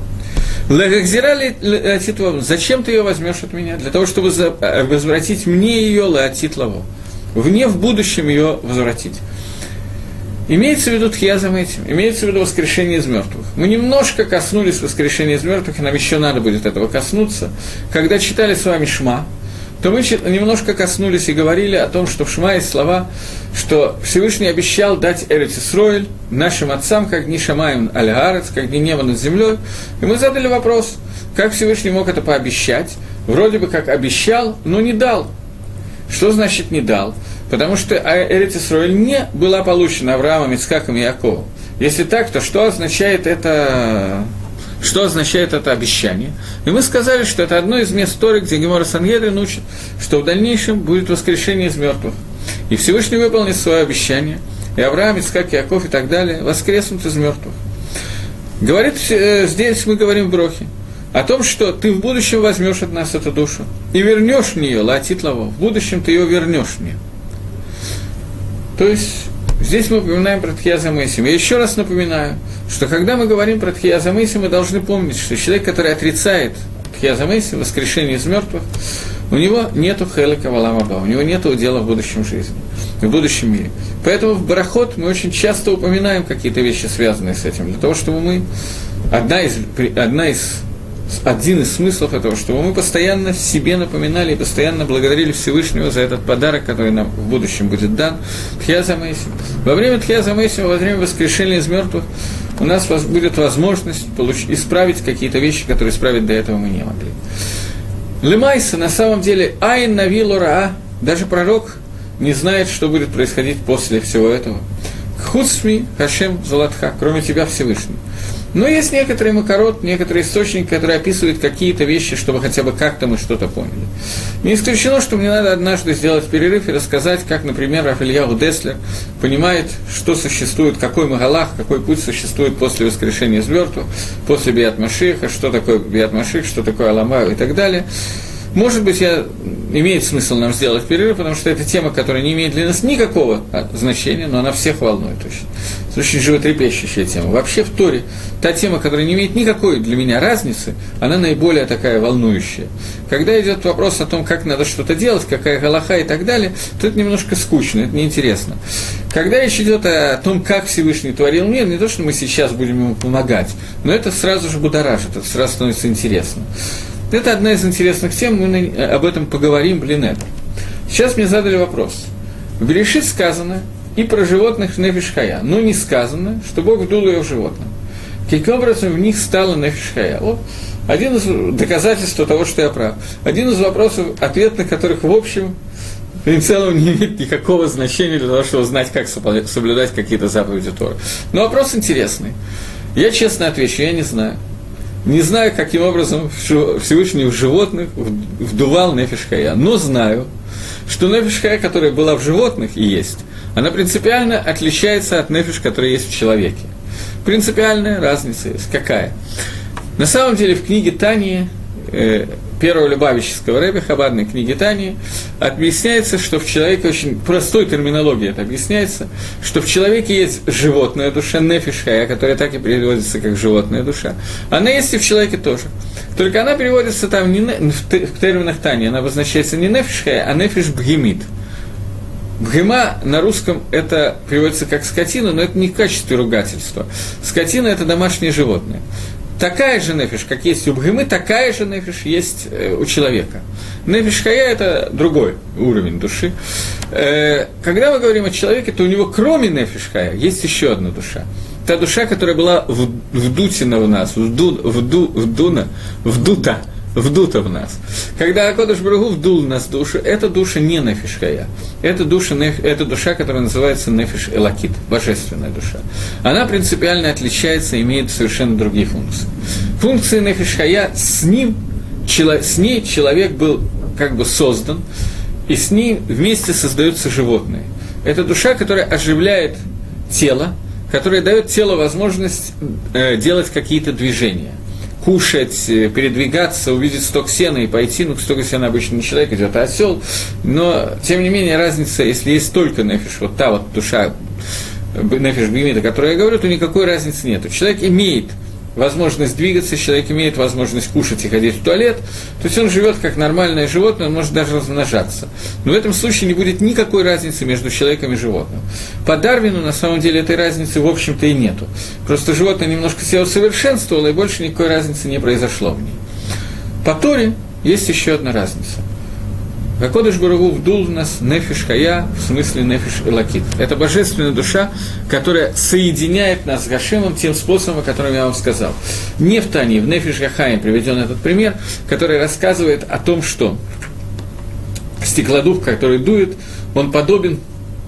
Зачем ты ее возьмешь от меня? Для того, чтобы э, возвратить мне ее лаатит лаво. Вне в будущем ее возвратить. Имеется в виду тхьязом этим, имеется в виду воскрешение из мертвых. Мы немножко коснулись воскрешения из мертвых, и нам еще надо будет этого коснуться. Когда читали с вами Шма, то мы немножко коснулись и говорили о том, что в Шма есть слова, что Всевышний обещал дать Эрицисроэль нашим отцам, как дни Шамаем аль как дни неба над землей. И мы задали вопрос, как Всевышний мог это пообещать? Вроде бы как обещал, но не дал. Что значит не дал? Потому что Эрит Исроэль не была получена Авраамом, Ицхаком и Яковом. Если так, то что означает это что означает это обещание. И мы сказали, что это одно из мест Торы, где Гемора Сангедрин учит, что в дальнейшем будет воскрешение из мертвых. И Всевышний выполнит свое обещание, и Авраам, Ицхак, Яков и так далее воскреснут из мертвых. Говорит, э, здесь мы говорим в Брохе о том, что ты в будущем возьмешь от нас эту душу и вернешь в нее, латит лаво, в будущем ты ее вернешь мне. То есть здесь мы упоминаем про Тхияза Мэйсим. Я еще раз напоминаю, что когда мы говорим про Тхияза Мэйсим, мы должны помнить, что человек, который отрицает Тхияза Мэйсим, воскрешение из мертвых, у него нету хелика валамаба, у него нету удела в будущем жизни, в будущем мире. Поэтому в Барахот мы очень часто упоминаем какие-то вещи, связанные с этим, для того, чтобы мы... Одна из, одна из один из смыслов этого, чтобы мы постоянно себе напоминали и постоянно благодарили Всевышнего за этот подарок, который нам в будущем будет дан, Тхьяза Мэйсим. Во время Тхьяза Мэйсим, во время воскрешения из мертвых, у нас будет возможность получ- исправить какие-то вещи, которые исправить до этого мы не могли. Лемайса, на самом деле, Айн Навилу Раа, даже пророк не знает, что будет происходить после всего этого. Хуцми Хашем Золотха, кроме тебя Всевышний. Но есть некоторые макарот, некоторые источники, которые описывают какие-то вещи, чтобы хотя бы как-то мы что-то поняли. Не исключено, что мне надо однажды сделать перерыв и рассказать, как, например, Рафильяу Деслер понимает, что существует, какой Магалах, какой путь существует после воскрешения из после Биат Машиха, что такое Биат Маших, что такое Аламаю и так далее. Может быть, я, имеет смысл нам сделать перерыв, потому что это тема, которая не имеет для нас никакого а, значения, но она всех волнует очень. Это очень животрепещущая тема. Вообще в Торе та тема, которая не имеет никакой для меня разницы, она наиболее такая волнующая. Когда идет вопрос о том, как надо что-то делать, какая галаха и так далее, то это немножко скучно, это неинтересно. Когда речь идет о том, как Всевышний творил мир, не то, что мы сейчас будем ему помогать, но это сразу же будоражит, это сразу становится интересно. Это одна из интересных тем, мы об этом поговорим, блин, это. Сейчас мне задали вопрос. В Берешит сказано и про животных Нефишхая, но не сказано, что Бог вдул ее в животном. Каким образом в них стала Нефишхая? Вот один из доказательств того, что я прав. Один из вопросов, ответ на которых, в общем, в целом не имеет никакого значения для того, чтобы знать, как соблюдать какие-то заповеди Тора. Но вопрос интересный. Я честно отвечу, я не знаю. Не знаю, каким образом Всевышний в животных вдувал нефишхая, но знаю, что нефишхая, которая была в животных и есть, она принципиально отличается от нефиш, которая есть в человеке. Принципиальная разница есть. Какая? На самом деле в книге Тани э, первого Любавического рэба, хабарной книги Тани, объясняется, что в человеке, очень простой терминологией это объясняется, что в человеке есть животная душа, нефишхая, которая так и переводится как животная душа. Она есть и в человеке тоже. Только она переводится там не в терминах Тани, она обозначается не нефишхая, а нефиш бгемит. Бгема на русском это переводится как скотина, но это не в качестве ругательства. Скотина – это домашнее животное такая же нефиш, как есть у бгемы, такая же нефиш есть э, у человека. Нефиш хая – это другой уровень души. Э, когда мы говорим о человеке, то у него кроме нефиш хая есть еще одна душа. Та душа, которая была вдутина в нас, вду, вду, вдуна, вдута – вдуто в нас. Когда Акодыш Брагу вдул в нас душу, эта душа не нефишкая. Это душа, это душа, которая называется нефиш элакит, божественная душа. Она принципиально отличается и имеет совершенно другие функции. Функции нефишкая с ним, с ней человек был как бы создан, и с ней вместе создаются животные. Это душа, которая оживляет тело, которая дает телу возможность э, делать какие-то движения – кушать, э, передвигаться, увидеть сток сена и пойти, ну, сток сена обычно не человек идет, а осел, но, тем не менее, разница, если есть только нефиш, вот та вот душа, э, нефиш Бемида, о которой я говорю, то никакой разницы нет. Человек имеет возможность двигаться, человек имеет возможность кушать и ходить в туалет, то есть он живет как нормальное животное, он может даже размножаться. Но в этом случае не будет никакой разницы между человеком и животным. По Дарвину на самом деле этой разницы в общем-то и нету. Просто животное немножко себя усовершенствовало, и больше никакой разницы не произошло в ней. По Торе есть еще одна разница – Гакодыш Барагу вдул в нас нефиш хая, в смысле нефиш элакит. Это божественная душа, которая соединяет нас с Гашемом тем способом, о котором я вам сказал. Не в Тане, в нефиш Гахаем приведен этот пример, который рассказывает о том, что стеклодув, который дует, он подобен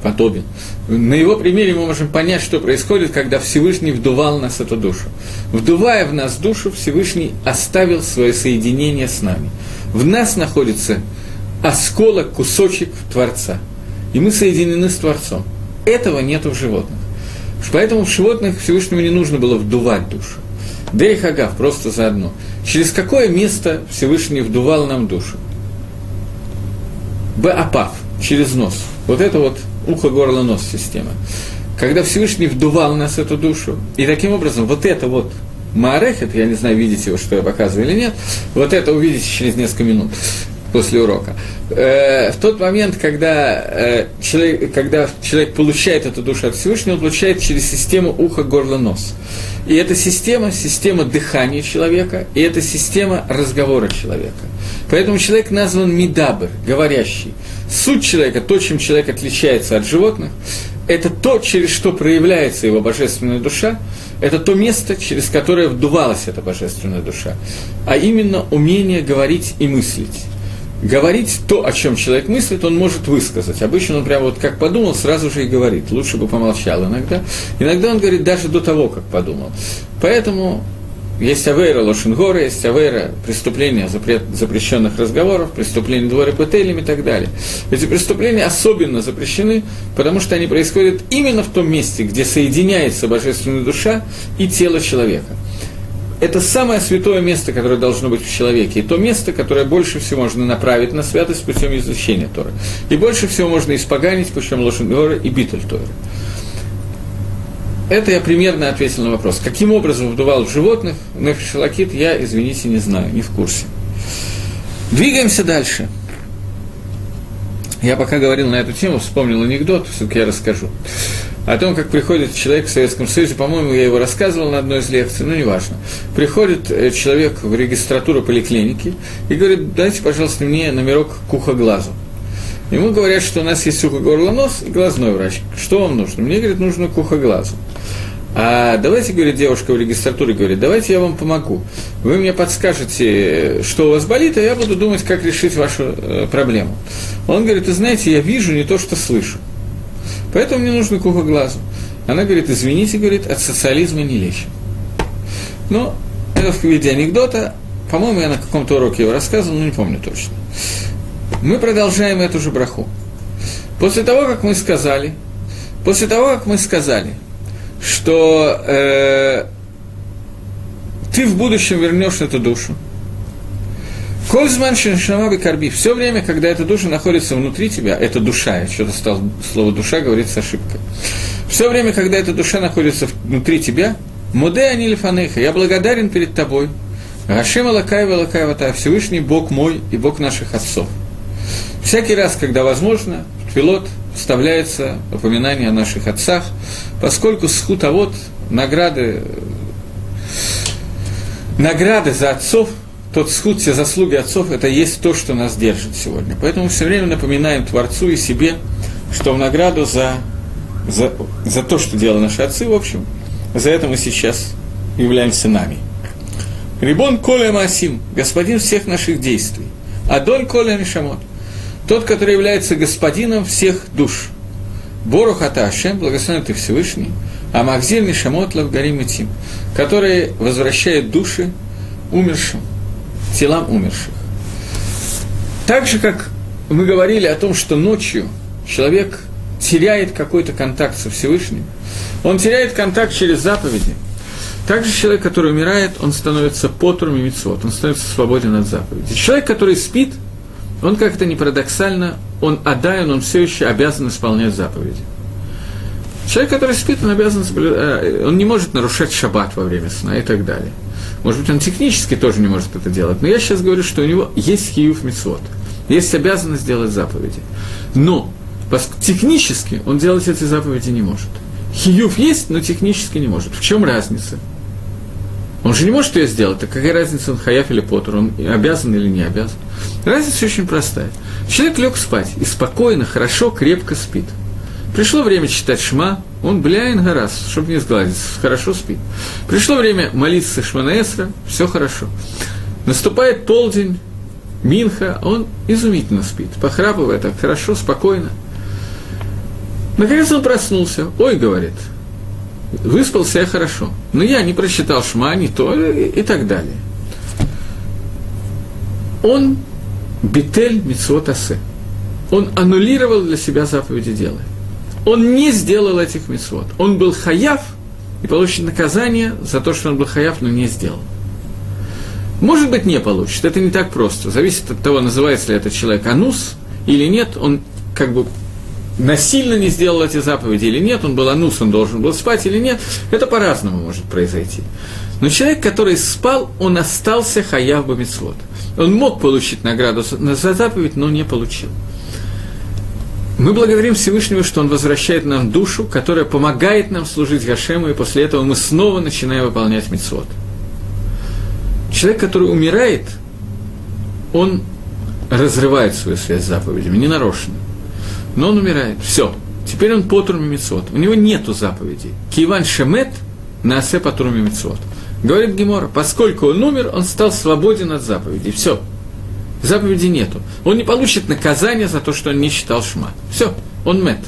подобен. На его примере мы можем понять, что происходит, когда Всевышний вдувал нас эту душу. Вдувая в нас душу, Всевышний оставил свое соединение с нами. В нас находится осколок, кусочек Творца. И мы соединены с Творцом. Этого нет в животных. Поэтому в животных Всевышнему не нужно было вдувать душу. Дерих Агав, просто заодно. Через какое место Всевышний вдувал нам душу? Баапав, через нос. Вот это вот ухо, горло, нос система. Когда Всевышний вдувал нас эту душу, и таким образом вот это вот Маарехет, я не знаю, видите вы, что я показываю или нет, вот это увидите через несколько минут после урока. Э, в тот момент, когда, э, человек, когда человек получает эту душу от Всевышнего, он получает через систему уха, горла, нос. И эта система – система дыхания человека, и это система разговора человека. Поэтому человек назван мидабр, говорящий. Суть человека, то, чем человек отличается от животных, это то, через что проявляется его божественная душа, это то место, через которое вдувалась эта божественная душа, а именно умение говорить и мыслить говорить то, о чем человек мыслит, он может высказать. Обычно он прямо вот как подумал, сразу же и говорит. Лучше бы помолчал иногда. Иногда он говорит даже до того, как подумал. Поэтому есть авейра лошенгора, есть авейра преступления запрет, запрещенных разговоров, преступления дворы петелем и так далее. Эти преступления особенно запрещены, потому что они происходят именно в том месте, где соединяется божественная душа и тело человека это самое святое место, которое должно быть в человеке, и то место, которое больше всего можно направить на святость путем изучения Торы. И больше всего можно испоганить путем Лошенгора и Битуль Торы. Это я примерно ответил на вопрос. Каким образом вдувал животных нефишалакит, я, извините, не знаю, не в курсе. Двигаемся дальше. Я пока говорил на эту тему, вспомнил анекдот, все-таки я расскажу о том, как приходит человек в Советском Союзе, по-моему, я его рассказывал на одной из лекций, но неважно. Приходит э, человек в регистратуру поликлиники и говорит, дайте, пожалуйста, мне номерок к ухоглазу. Ему говорят, что у нас есть ухо, горло, нос и глазной врач. Что вам нужно? Мне, говорит, нужно к ухоглазу. А давайте, говорит девушка в регистратуре, говорит, давайте я вам помогу. Вы мне подскажете, что у вас болит, а я буду думать, как решить вашу э, проблему. Он говорит, вы знаете, я вижу не то, что слышу. Поэтому мне нужно куха глазу. Она говорит, извините, говорит, от социализма не лечим. Но это в виде анекдота. По-моему, я на каком-то уроке его рассказывал, но не помню точно. Мы продолжаем эту же браху. После того, как мы сказали, после того, как мы сказали – что э, ты в будущем вернешь эту душу. Кользман Шиншама Карби. Все время, когда эта душа находится внутри тебя, это душа, я что-то стал слово душа говорить с ошибкой. Все время, когда эта душа находится внутри тебя, Муде Анилифанеха, я благодарен перед тобой. Гашим Алакаева Алакаева Всевышний Бог мой и Бог наших отцов. Всякий раз, когда возможно, пилот вставляется упоминание о наших отцах, поскольку схутовод, награды, награды за отцов, тот схуд, все заслуги отцов, это есть то, что нас держит сегодня. Поэтому все время напоминаем Творцу и себе, что в награду за, за, за то, что делали наши отцы, в общем, за это мы сейчас являемся нами. Рибон Коля Масим, господин всех наших действий. Адон Коля Мишамот тот, который является господином всех душ. Борухата Ашем, благословен ты Всевышний, а Махзир Мишамот Лавгарим Тим, который возвращает души умершим, телам умерших. Так же, как мы говорили о том, что ночью человек теряет какой-то контакт со Всевышним, он теряет контакт через заповеди. Также человек, который умирает, он становится потуром и митцвот, он становится свободен от заповедей. Человек, который спит – он как-то не парадоксально, он отдаен, он все еще обязан исполнять заповеди. Человек, который спит, он обязан, э, он не может нарушать шаббат во время сна и так далее. Может быть, он технически тоже не может это делать, но я сейчас говорю, что у него есть хиюф митцвот, есть обязанность делать заповеди. Но технически он делать эти заповеди не может. Хиюф есть, но технически не может. В чем разница? Он же не может ее сделать, так какая разница, он хаяф или потур, он обязан или не обязан. Разница очень простая. Человек лег спать и спокойно, хорошо, крепко спит. Пришло время читать шма, он бляин гарас, чтобы не сгладиться, хорошо спит. Пришло время молиться шманаэсра, все хорошо. Наступает полдень, Минха, он изумительно спит, похрапывает так хорошо, спокойно. Наконец он проснулся. Ой, говорит, выспался я хорошо, но я не прочитал шма, не то и, и так далее. Он битель митцвот асе. Он аннулировал для себя заповеди дела. Он не сделал этих митцвот. Он был хаяв и получит наказание за то, что он был хаяв, но не сделал. Может быть, не получит. Это не так просто. Зависит от того, называется ли этот человек анус или нет. Он как бы насильно не сделал эти заповеди или нет, он был анус, он должен был спать или нет, это по-разному может произойти. Но человек, который спал, он остался хаяв бамитсвот. Он мог получить награду за заповедь, но не получил. Мы благодарим Всевышнего, что Он возвращает нам душу, которая помогает нам служить Гашему, и после этого мы снова начинаем выполнять митцвот. Человек, который умирает, он разрывает свою связь с заповедями, не нарочно но он умирает. Все. Теперь он по мицвод. У него нету заповедей. Киван шемет на асе по мицвод. Говорит Гемора, поскольку он умер, он стал свободен от заповедей. Все. Заповеди нету. Он не получит наказание за то, что он не читал шма. Все, он мет.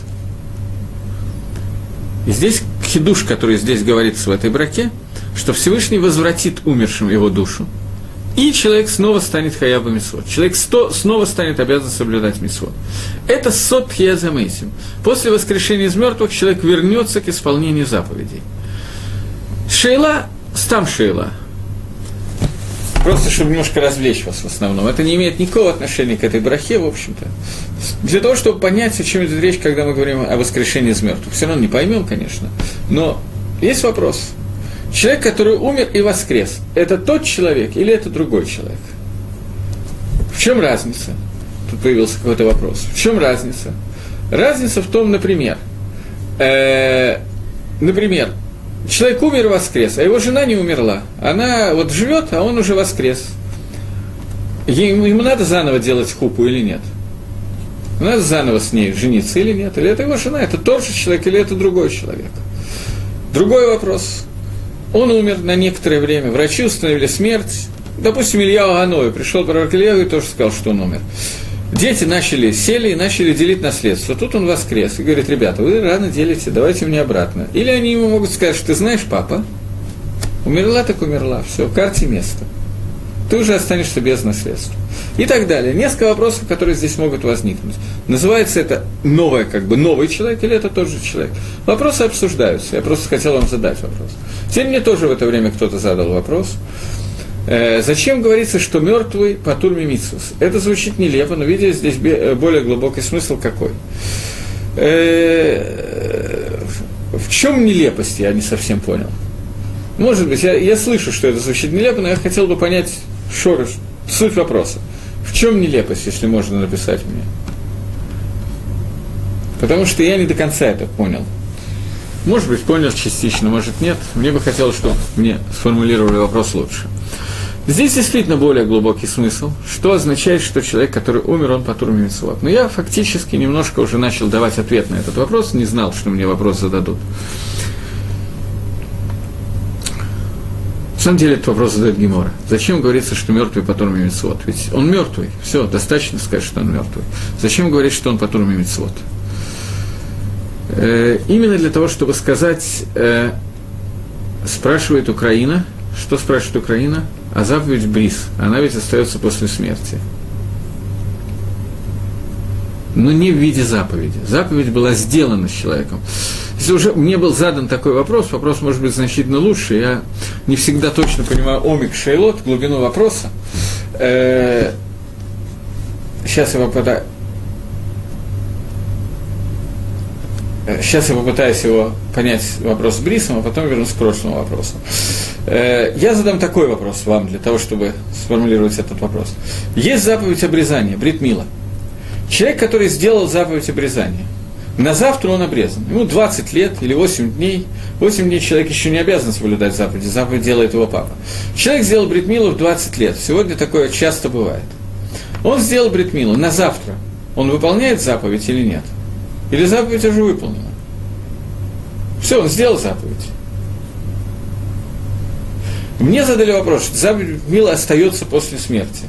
И здесь хидуш, который здесь говорится в этой браке, что Всевышний возвратит умершим его душу, и человек снова станет хаяба митцвот. Человек сто, снова станет обязан соблюдать митцвот. Это сот хиязамейсим. После воскрешения из мертвых человек вернется к исполнению заповедей. Шейла, стам шейла. Просто, чтобы немножко развлечь вас в основном. Это не имеет никакого отношения к этой брахе, в общем-то. Для того, чтобы понять, о чем идет речь, когда мы говорим о воскрешении из мертвых. Все равно не поймем, конечно. Но есть вопрос – Человек, который умер и воскрес, это тот человек или это другой человек? В чем разница? Тут появился какой-то вопрос. В чем разница? Разница в том, например, э, например, человек умер и воскрес, а его жена не умерла. Она вот живет, а он уже воскрес. Ему, ему надо заново делать хупу или нет? Надо заново с ней жениться или нет? Или это его жена, это тот же человек, или это другой человек? Другой вопрос. Он умер на некоторое время, врачи установили смерть. Допустим, Илья Аганой пришел пророк Илья и тоже сказал, что он умер. Дети начали, сели и начали делить наследство. Тут он воскрес и говорит, ребята, вы рано делите, давайте мне обратно. Или они ему могут сказать, что ты знаешь, папа, умерла так умерла, все, карте место. Ты уже останешься без наследства. И так далее. Несколько вопросов, которые здесь могут возникнуть. Называется это новое, как бы новый человек или это тот же человек? Вопросы обсуждаются. Я просто хотел вам задать вопрос. Тем мне тоже в это время кто-то задал вопрос. Э, зачем говорится, что мертвый по турме? Это звучит нелепо, но видите, здесь э, более глубокий смысл какой. Э, в чем нелепость, я не совсем понял. Может быть, я, я слышу, что это звучит нелепо, но я хотел бы понять шорож, суть вопроса. В чем нелепость, если можно написать мне? Потому что я не до конца это понял. Может быть, понял частично, может нет. Мне бы хотелось, чтобы мне сформулировали вопрос лучше. Здесь действительно более глубокий смысл, что означает, что человек, который умер, он по турме Но я фактически немножко уже начал давать ответ на этот вопрос, не знал, что мне вопрос зададут. На самом деле этот вопрос задает Гемора. Зачем говорится, что мертвый по турме Мицвод? Ведь он мертвый. Все, достаточно сказать, что он мертвый. Зачем говорить, что он по турме Мицвод? Э, именно для того, чтобы сказать, э, спрашивает Украина, что спрашивает Украина? А заповедь Брис, она ведь остается после смерти. Но не в виде заповеди. Заповедь была сделана с человеком. Если уже мне был задан такой вопрос, вопрос может быть значительно лучше, я не всегда точно понимаю омик шейлот, глубину вопроса. Э, сейчас я попытаюсь Сейчас я попытаюсь его понять вопрос с Брисом, а потом вернусь к прошлому вопросу. Э, я задам такой вопрос вам, для того, чтобы сформулировать этот вопрос. Есть заповедь обрезания, бритмила. Человек, который сделал заповедь обрезания, на завтра он обрезан. Ему 20 лет или 8 дней. 8 дней человек еще не обязан соблюдать заповеди, заповедь делает его папа. Человек сделал бритмилу в 20 лет. Сегодня такое часто бывает. Он сделал бритмилу на завтра. Он выполняет заповедь или нет? Или заповедь уже выполнена? Все, он сделал заповедь. Мне задали вопрос, заповедь Мила остается после смерти.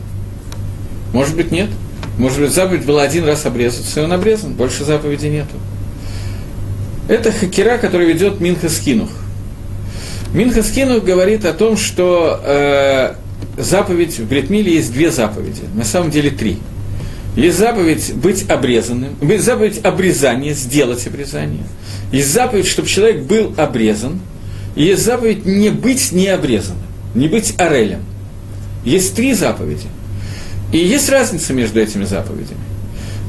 Может быть, нет. Может быть, заповедь была один раз обрезаться, и он обрезан, больше заповеди нету. Это хакера, который ведет Минха Скинух. Минха Скинух говорит о том, что э, заповедь в Бретмиле есть две заповеди, на самом деле три. Есть заповедь быть обрезанным, есть заповедь обрезания, сделать обрезание. Есть заповедь, чтобы человек был обрезан – и есть заповедь не быть необрезанным, не быть орелем. Есть три заповеди. И есть разница между этими заповедями.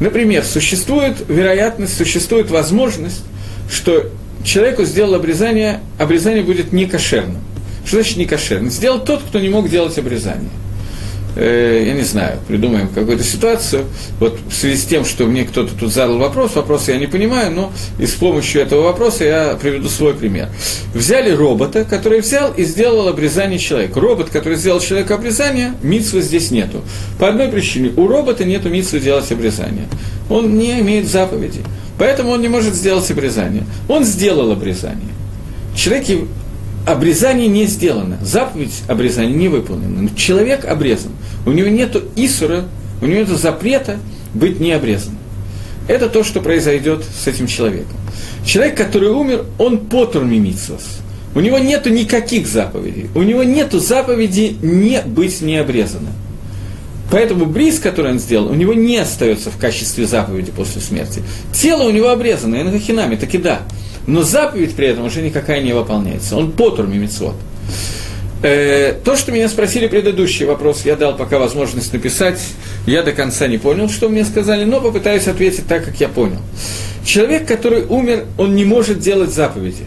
Например, существует вероятность, существует возможность, что человеку сделал обрезание, обрезание будет некошерным. Что значит некошерным? Сделал тот, кто не мог делать обрезание э, я не знаю, придумаем какую-то ситуацию, вот в связи с тем, что мне кто-то тут задал вопрос, вопрос я не понимаю, но и с помощью этого вопроса я приведу свой пример. Взяли робота, который взял и сделал обрезание человека. Робот, который сделал человеку обрезание, митсвы здесь нету. По одной причине, у робота нету митсвы делать обрезание. Он не имеет заповеди, поэтому он не может сделать обрезание. Он сделал обрезание. Человек обрезание не сделано, заповедь обрезания не выполнена. Человек обрезан. У него нет исура, у него нет запрета быть не обрезанным. Это то, что произойдет с этим человеком. Человек, который умер, он потур мимицос. У него нет никаких заповедей. У него нет заповеди не быть необрезанным. Поэтому бриз, который он сделал, у него не остается в качестве заповеди после смерти. Тело у него обрезано, и на хинами, таки да но заповедь при этом уже никакая не выполняется. Он потур мимицвод. Э, то, что меня спросили предыдущий вопрос, я дал пока возможность написать. Я до конца не понял, что мне сказали, но попытаюсь ответить так, как я понял. Человек, который умер, он не может делать заповеди.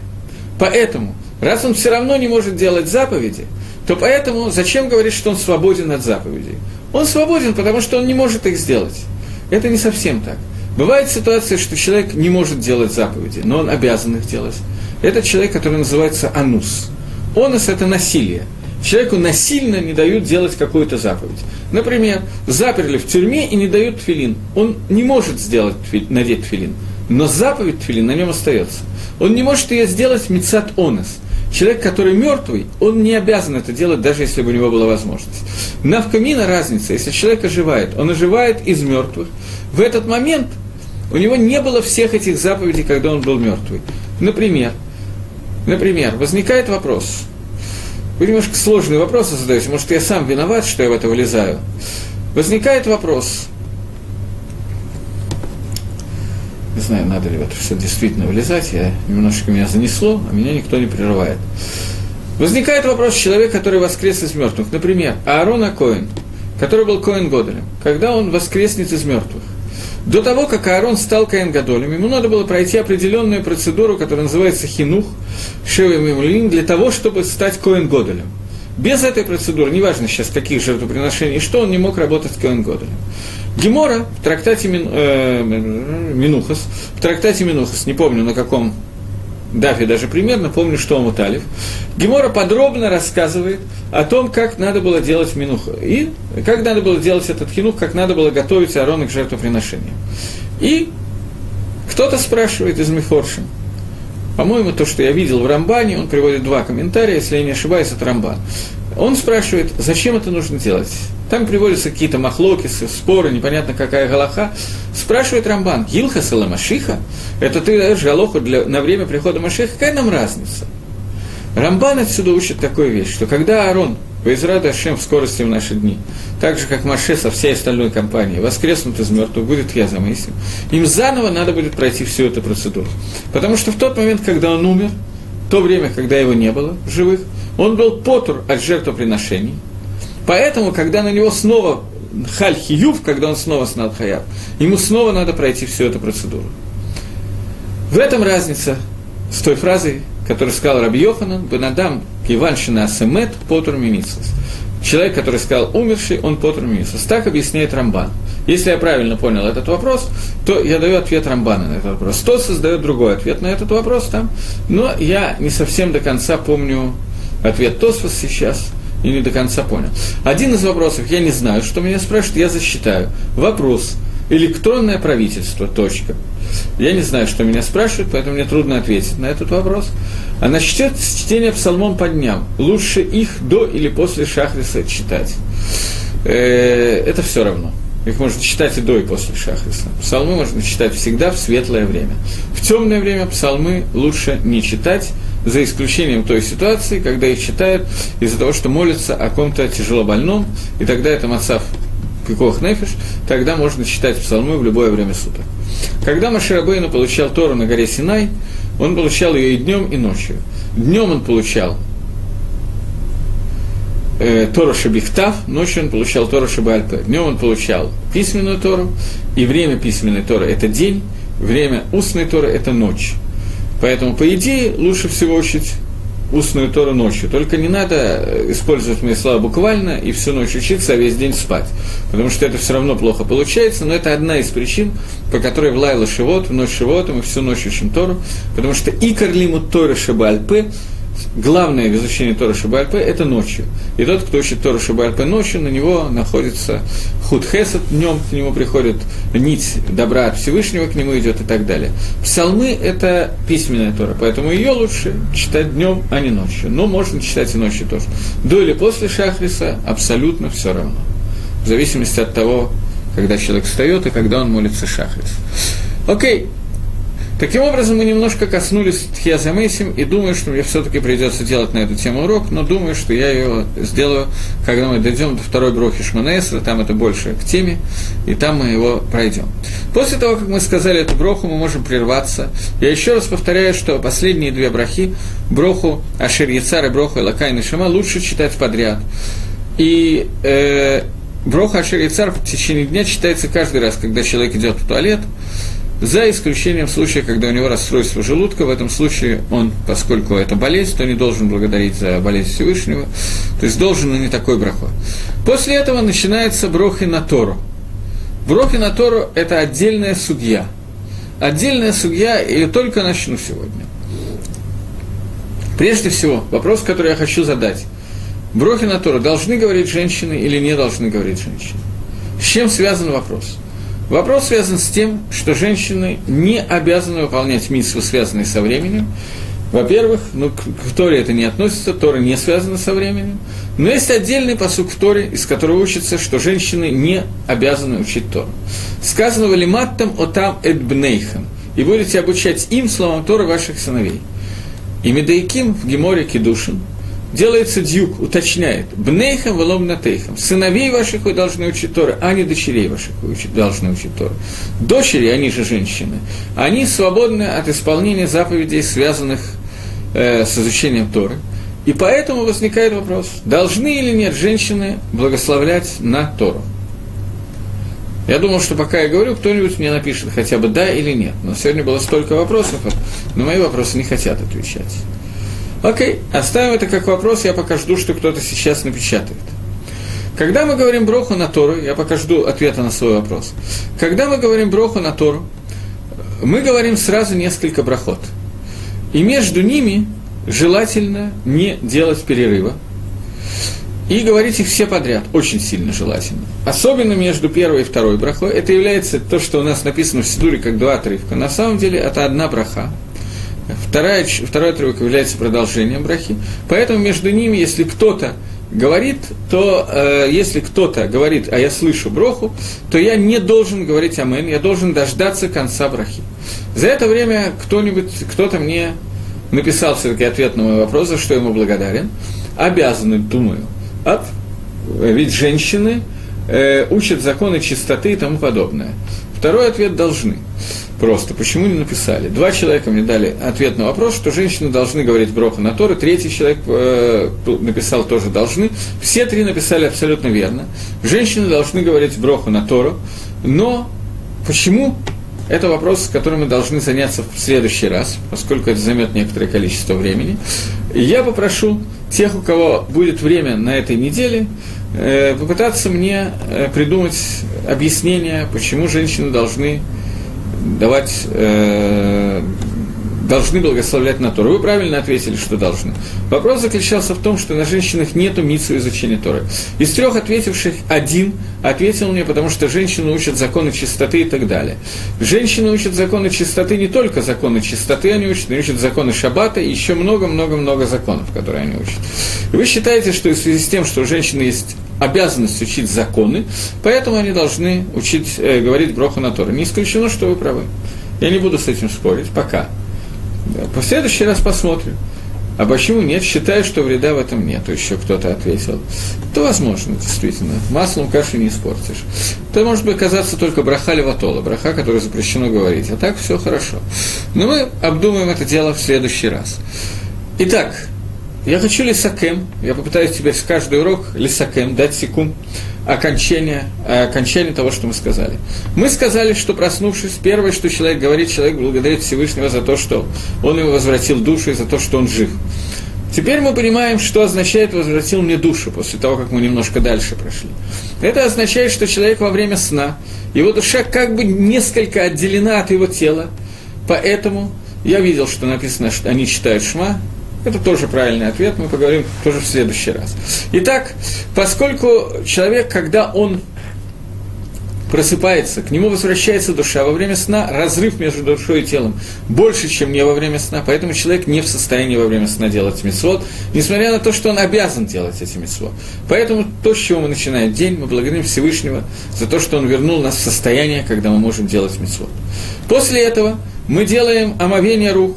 Поэтому, раз он все равно не может делать заповеди, то поэтому зачем говорить, что он свободен от заповедей? Он свободен, потому что он не может их сделать. Это не совсем так. Бывает ситуация, что человек не может делать заповеди, но он обязан их делать. Это человек, который называется анус. Онус – это насилие. Человеку насильно не дают делать какую-то заповедь. Например, заперли в тюрьме и не дают тфилин. Он не может сделать, надеть тфилин. но заповедь тфилин на нем остается. Он не может ее сделать мецат онес. Человек, который мертвый, он не обязан это делать, даже если бы у него была возможность. Навкамина разница, если человек оживает, он оживает из мертвых. В этот момент у него не было всех этих заповедей, когда он был мертвый. Например, например, возникает вопрос. Вы немножко сложные вопросы задаете, может, я сам виноват, что я в это вылезаю. Возникает вопрос, не знаю, надо ли в это все действительно влезать, я, немножечко меня занесло, а меня никто не прерывает. Возникает вопрос человек, который воскрес из мертвых. Например, Аарон Акоин, который был Коин Годелем, когда он воскреснет из мертвых. До того, как Аарон стал Каин Гадолем, ему надо было пройти определенную процедуру, которая называется хинух, шевем для того, чтобы стать Коин Годелем. Без этой процедуры, неважно сейчас каких жертвоприношений, что он не мог работать Коэн Годелем. Гемора в трактате э, Минухас, в трактате Минухас, не помню на каком Дафе даже примерно, помню, что он Муталев. Гемора подробно рассказывает о том, как надо было делать минуху. И как надо было делать этот хинух, как надо было готовить Аарона к жертвоприношению. И кто-то спрашивает из Мифоршин, по-моему, то, что я видел в Рамбане, он приводит два комментария, если я не ошибаюсь, от Рамбан. Он спрашивает, зачем это нужно делать? Там приводятся какие-то махлоки, споры, непонятно какая галаха. Спрашивает Рамбан, Гилха Саламашиха, это ты даешь галоху для, на время прихода Машиха, какая нам разница? Рамбан отсюда учит такую вещь, что когда Аарон Поизрад Ашем в скорости в наши дни, так же, как Маше со всей остальной компанией, воскреснут из мертвых, будет я замыслим. Им заново надо будет пройти всю эту процедуру. Потому что в тот момент, когда он умер, то время, когда его не было живых, он был потур от жертвоприношений. Поэтому, когда на него снова халь хиюв, когда он снова снал хаяв, ему снова надо пройти всю эту процедуру. В этом разница с той фразой, которую сказал Раби Йоханан, «Бенадам киваншина асемет потур мимицас». Человек, который сказал «умерший», он потур мимицас. Так объясняет Рамбан. Если я правильно понял этот вопрос, то я даю ответ Рамбана на этот вопрос. Тот создает другой ответ на этот вопрос там, но я не совсем до конца помню ответ Тосфос сейчас и не до конца понял. Один из вопросов, я не знаю, что меня спрашивают, я засчитаю. Вопрос. Электронное правительство, точка. Я не знаю, что меня спрашивают, поэтому мне трудно ответить на этот вопрос. А насчет чтения псалмом по дням, лучше их до или после шахриса читать. Э, это все равно. Их можно читать и до, и после шахриса. Псалмы можно читать всегда в светлое время. В темное время псалмы лучше не читать, за исключением той ситуации, когда их читают из-за того, что молятся о ком-то тяжелобольном, и тогда это мацав пикох нефиш, тогда можно читать псалмы в любое время суток. Когда Маширабейну получал Тору на горе Синай, он получал ее и днем, и ночью. Днем он получал э, Тора Шабихтав, ночью он получал Тора Шабальпе. Днем он получал письменную Тору, и время письменной Торы – это день, время устной Торы – это ночь. Поэтому, по идее, лучше всего учить устную Тору ночью. Только не надо э, использовать мои слова буквально и всю ночь учиться, а весь день спать. Потому что это все равно плохо получается, но это одна из причин, по которой в Лайла Шивот, в ночь Шивота мы всю ночь учим Тору, потому что и Карлиму Торы Шабальпы главное в изучении Тора Шабальпе – это ночью. И тот, кто учит Тора Шабальпе ночью, на него находится худ хесед, днем к нему приходит нить добра от Всевышнего, к нему идет и так далее. Псалмы – это письменная Тора, поэтому ее лучше читать днем, а не ночью. Но можно читать и ночью тоже. До или после Шахриса абсолютно все равно. В зависимости от того, когда человек встает и когда он молится Шахрис. Окей, Таким образом, мы немножко коснулись Тхиаза Мейсим, и думаю, что мне все-таки придется делать на эту тему урок, но думаю, что я ее сделаю, когда мы дойдем до второй брохи Шманесра, там это больше к теме, и там мы его пройдем. После того, как мы сказали эту броху, мы можем прерваться. Я еще раз повторяю, что последние две брохи, броху Ашир Яцар и броху Элакай Шама, лучше читать подряд. И э, броха Ашир Яцар в течение дня читается каждый раз, когда человек идет в туалет, за исключением случая, когда у него расстройство желудка, в этом случае он, поскольку это болезнь, то не должен благодарить за болезнь Всевышнего, то есть должен, но не такой брахой. После этого начинается брохи на Тору. Брохи на Тору – это отдельная судья. Отдельная судья, и только начну сегодня. Прежде всего, вопрос, который я хочу задать. Брохи на Тору должны говорить женщины или не должны говорить женщины? С чем связан вопрос? Вопрос связан с тем, что женщины не обязаны выполнять миссию, связанные со временем. Во-первых, ну, к Торе это не относится, Тора не связана со временем. Но есть отдельный посук в Торе, из которого учится, что женщины не обязаны учить Тору. Сказано «Валиматтам отам эдбнейхам» и будете обучать им словам Тора ваших сыновей. И Медаиким в Геморе Кедушин – делается дюк, уточняет, бнейхам велом натейхам, сыновей ваших вы должны учить Торы, а не дочерей ваших вы должны учить Торы. Дочери, они же женщины, они свободны от исполнения заповедей, связанных э, с изучением Торы. И поэтому возникает вопрос, должны или нет женщины благословлять на Тору. Я думал, что пока я говорю, кто-нибудь мне напишет хотя бы да или нет. Но сегодня было столько вопросов, но мои вопросы не хотят отвечать. Окей, оставим это как вопрос, я пока жду, что кто-то сейчас напечатает. Когда мы говорим броху на Тору, я пока жду ответа на свой вопрос. Когда мы говорим броху на Тору, мы говорим сразу несколько брахот. И между ними желательно не делать перерыва. И говорить их все подряд, очень сильно желательно. Особенно между первой и второй брахой. Это является то, что у нас написано в Сидуре как два отрывка. На самом деле это одна браха. Вторая, второй отрывок является продолжением брахи. Поэтому между ними, если кто-то говорит, то э, если кто-то говорит, а я слышу броху, то я не должен говорить амен, я должен дождаться конца брахи. За это время кто-нибудь, кто-то мне написал все-таки ответ на мой вопрос, за что ему благодарен. Обязаны, думаю. От, ведь женщины э, учат законы чистоты и тому подобное. Второй ответ должны. Просто. Почему не написали? Два человека мне дали ответ на вопрос, что женщины должны говорить броху на Торы, третий человек э, написал тоже должны. Все три написали абсолютно верно. Женщины должны говорить броху на Тору, но почему? Это вопрос, которым мы должны заняться в следующий раз, поскольку это займет некоторое количество времени. Я попрошу тех, у кого будет время на этой неделе, э, попытаться мне э, придумать объяснение, почему женщины должны давать, э, должны благословлять на Тору. Вы правильно ответили, что должны. Вопрос заключался в том, что на женщинах нет митсу изучения Торы. Из трех ответивших один ответил мне, потому что женщины учат законы чистоты и так далее. Женщины учат законы чистоты не только законы чистоты они учат, они учат законы шаббата и еще много-много-много законов, которые они учат. Вы считаете, что в связи с тем, что у женщины есть обязанность учить законы, поэтому они должны учить, э, говорить Броху на Тору. Не исключено, что вы правы. Я не буду с этим спорить, пока. В следующий раз посмотрим. А почему нет? Считаю, что вреда в этом нет. Еще кто-то ответил. Это возможно, действительно. Маслом кашу не испортишь. Это может быть казаться только браха леватола, браха, который запрещено говорить. А так все хорошо. Но мы обдумаем это дело в следующий раз. Итак, я хочу лисакем, я попытаюсь теперь с каждый урок лисакем дать секунд окончания, окончания того, что мы сказали. Мы сказали, что проснувшись, первое, что человек говорит, человек благодарит Всевышнего за то, что он ему возвратил душу и за то, что он жив. Теперь мы понимаем, что означает «возвратил мне душу» после того, как мы немножко дальше прошли. Это означает, что человек во время сна, его душа как бы несколько отделена от его тела, поэтому я видел, что написано, что они читают шма, это тоже правильный ответ, мы поговорим тоже в следующий раз. Итак, поскольку человек, когда он просыпается, к нему возвращается душа во время сна, разрыв между душой и телом больше, чем не во время сна, поэтому человек не в состоянии во время сна делать мисвод, несмотря на то, что он обязан делать эти мисвод. Поэтому то, с чего мы начинаем день, мы благодарим Всевышнего за то, что он вернул нас в состояние, когда мы можем делать мисвод. После этого мы делаем омовение рук,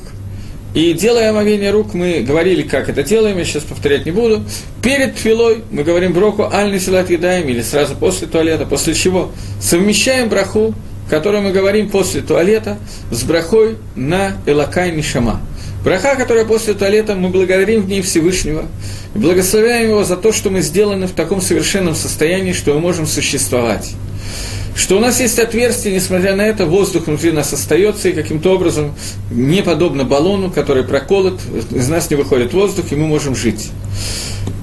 и делая омовение рук, мы говорили, как это делаем, я сейчас повторять не буду. Перед твилой мы говорим броху аль силат едаем, или сразу после туалета, после чего совмещаем браху, которую мы говорим после туалета, с брахой на элакай нишама. Браха, которая после туалета, мы благодарим в ней Всевышнего, и благословляем его за то, что мы сделаны в таком совершенном состоянии, что мы можем существовать что у нас есть отверстие, несмотря на это, воздух внутри нас остается, и каким-то образом, не подобно баллону, который проколот, из нас не выходит воздух, и мы можем жить.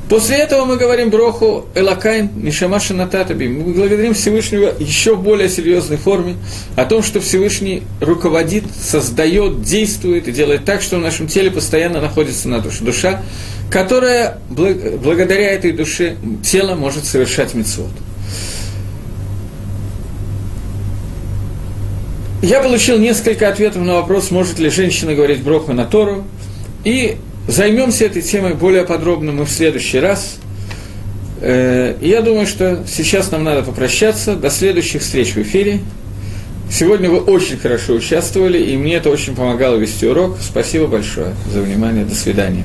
После этого мы говорим Броху Элакайн Нишамаша Нататаби. Мы благодарим Всевышнего еще в более серьезной форме о том, что Всевышний руководит, создает, действует и делает так, что в нашем теле постоянно находится на душе. Душа, которая благодаря этой душе тело может совершать мецвод. Я получил несколько ответов на вопрос, может ли женщина говорить броху на Тору, и займемся этой темой более подробно мы в следующий раз. Э, я думаю, что сейчас нам надо попрощаться. До следующих встреч в эфире. Сегодня вы очень хорошо участвовали, и мне это очень помогало вести урок. Спасибо большое за внимание. До свидания.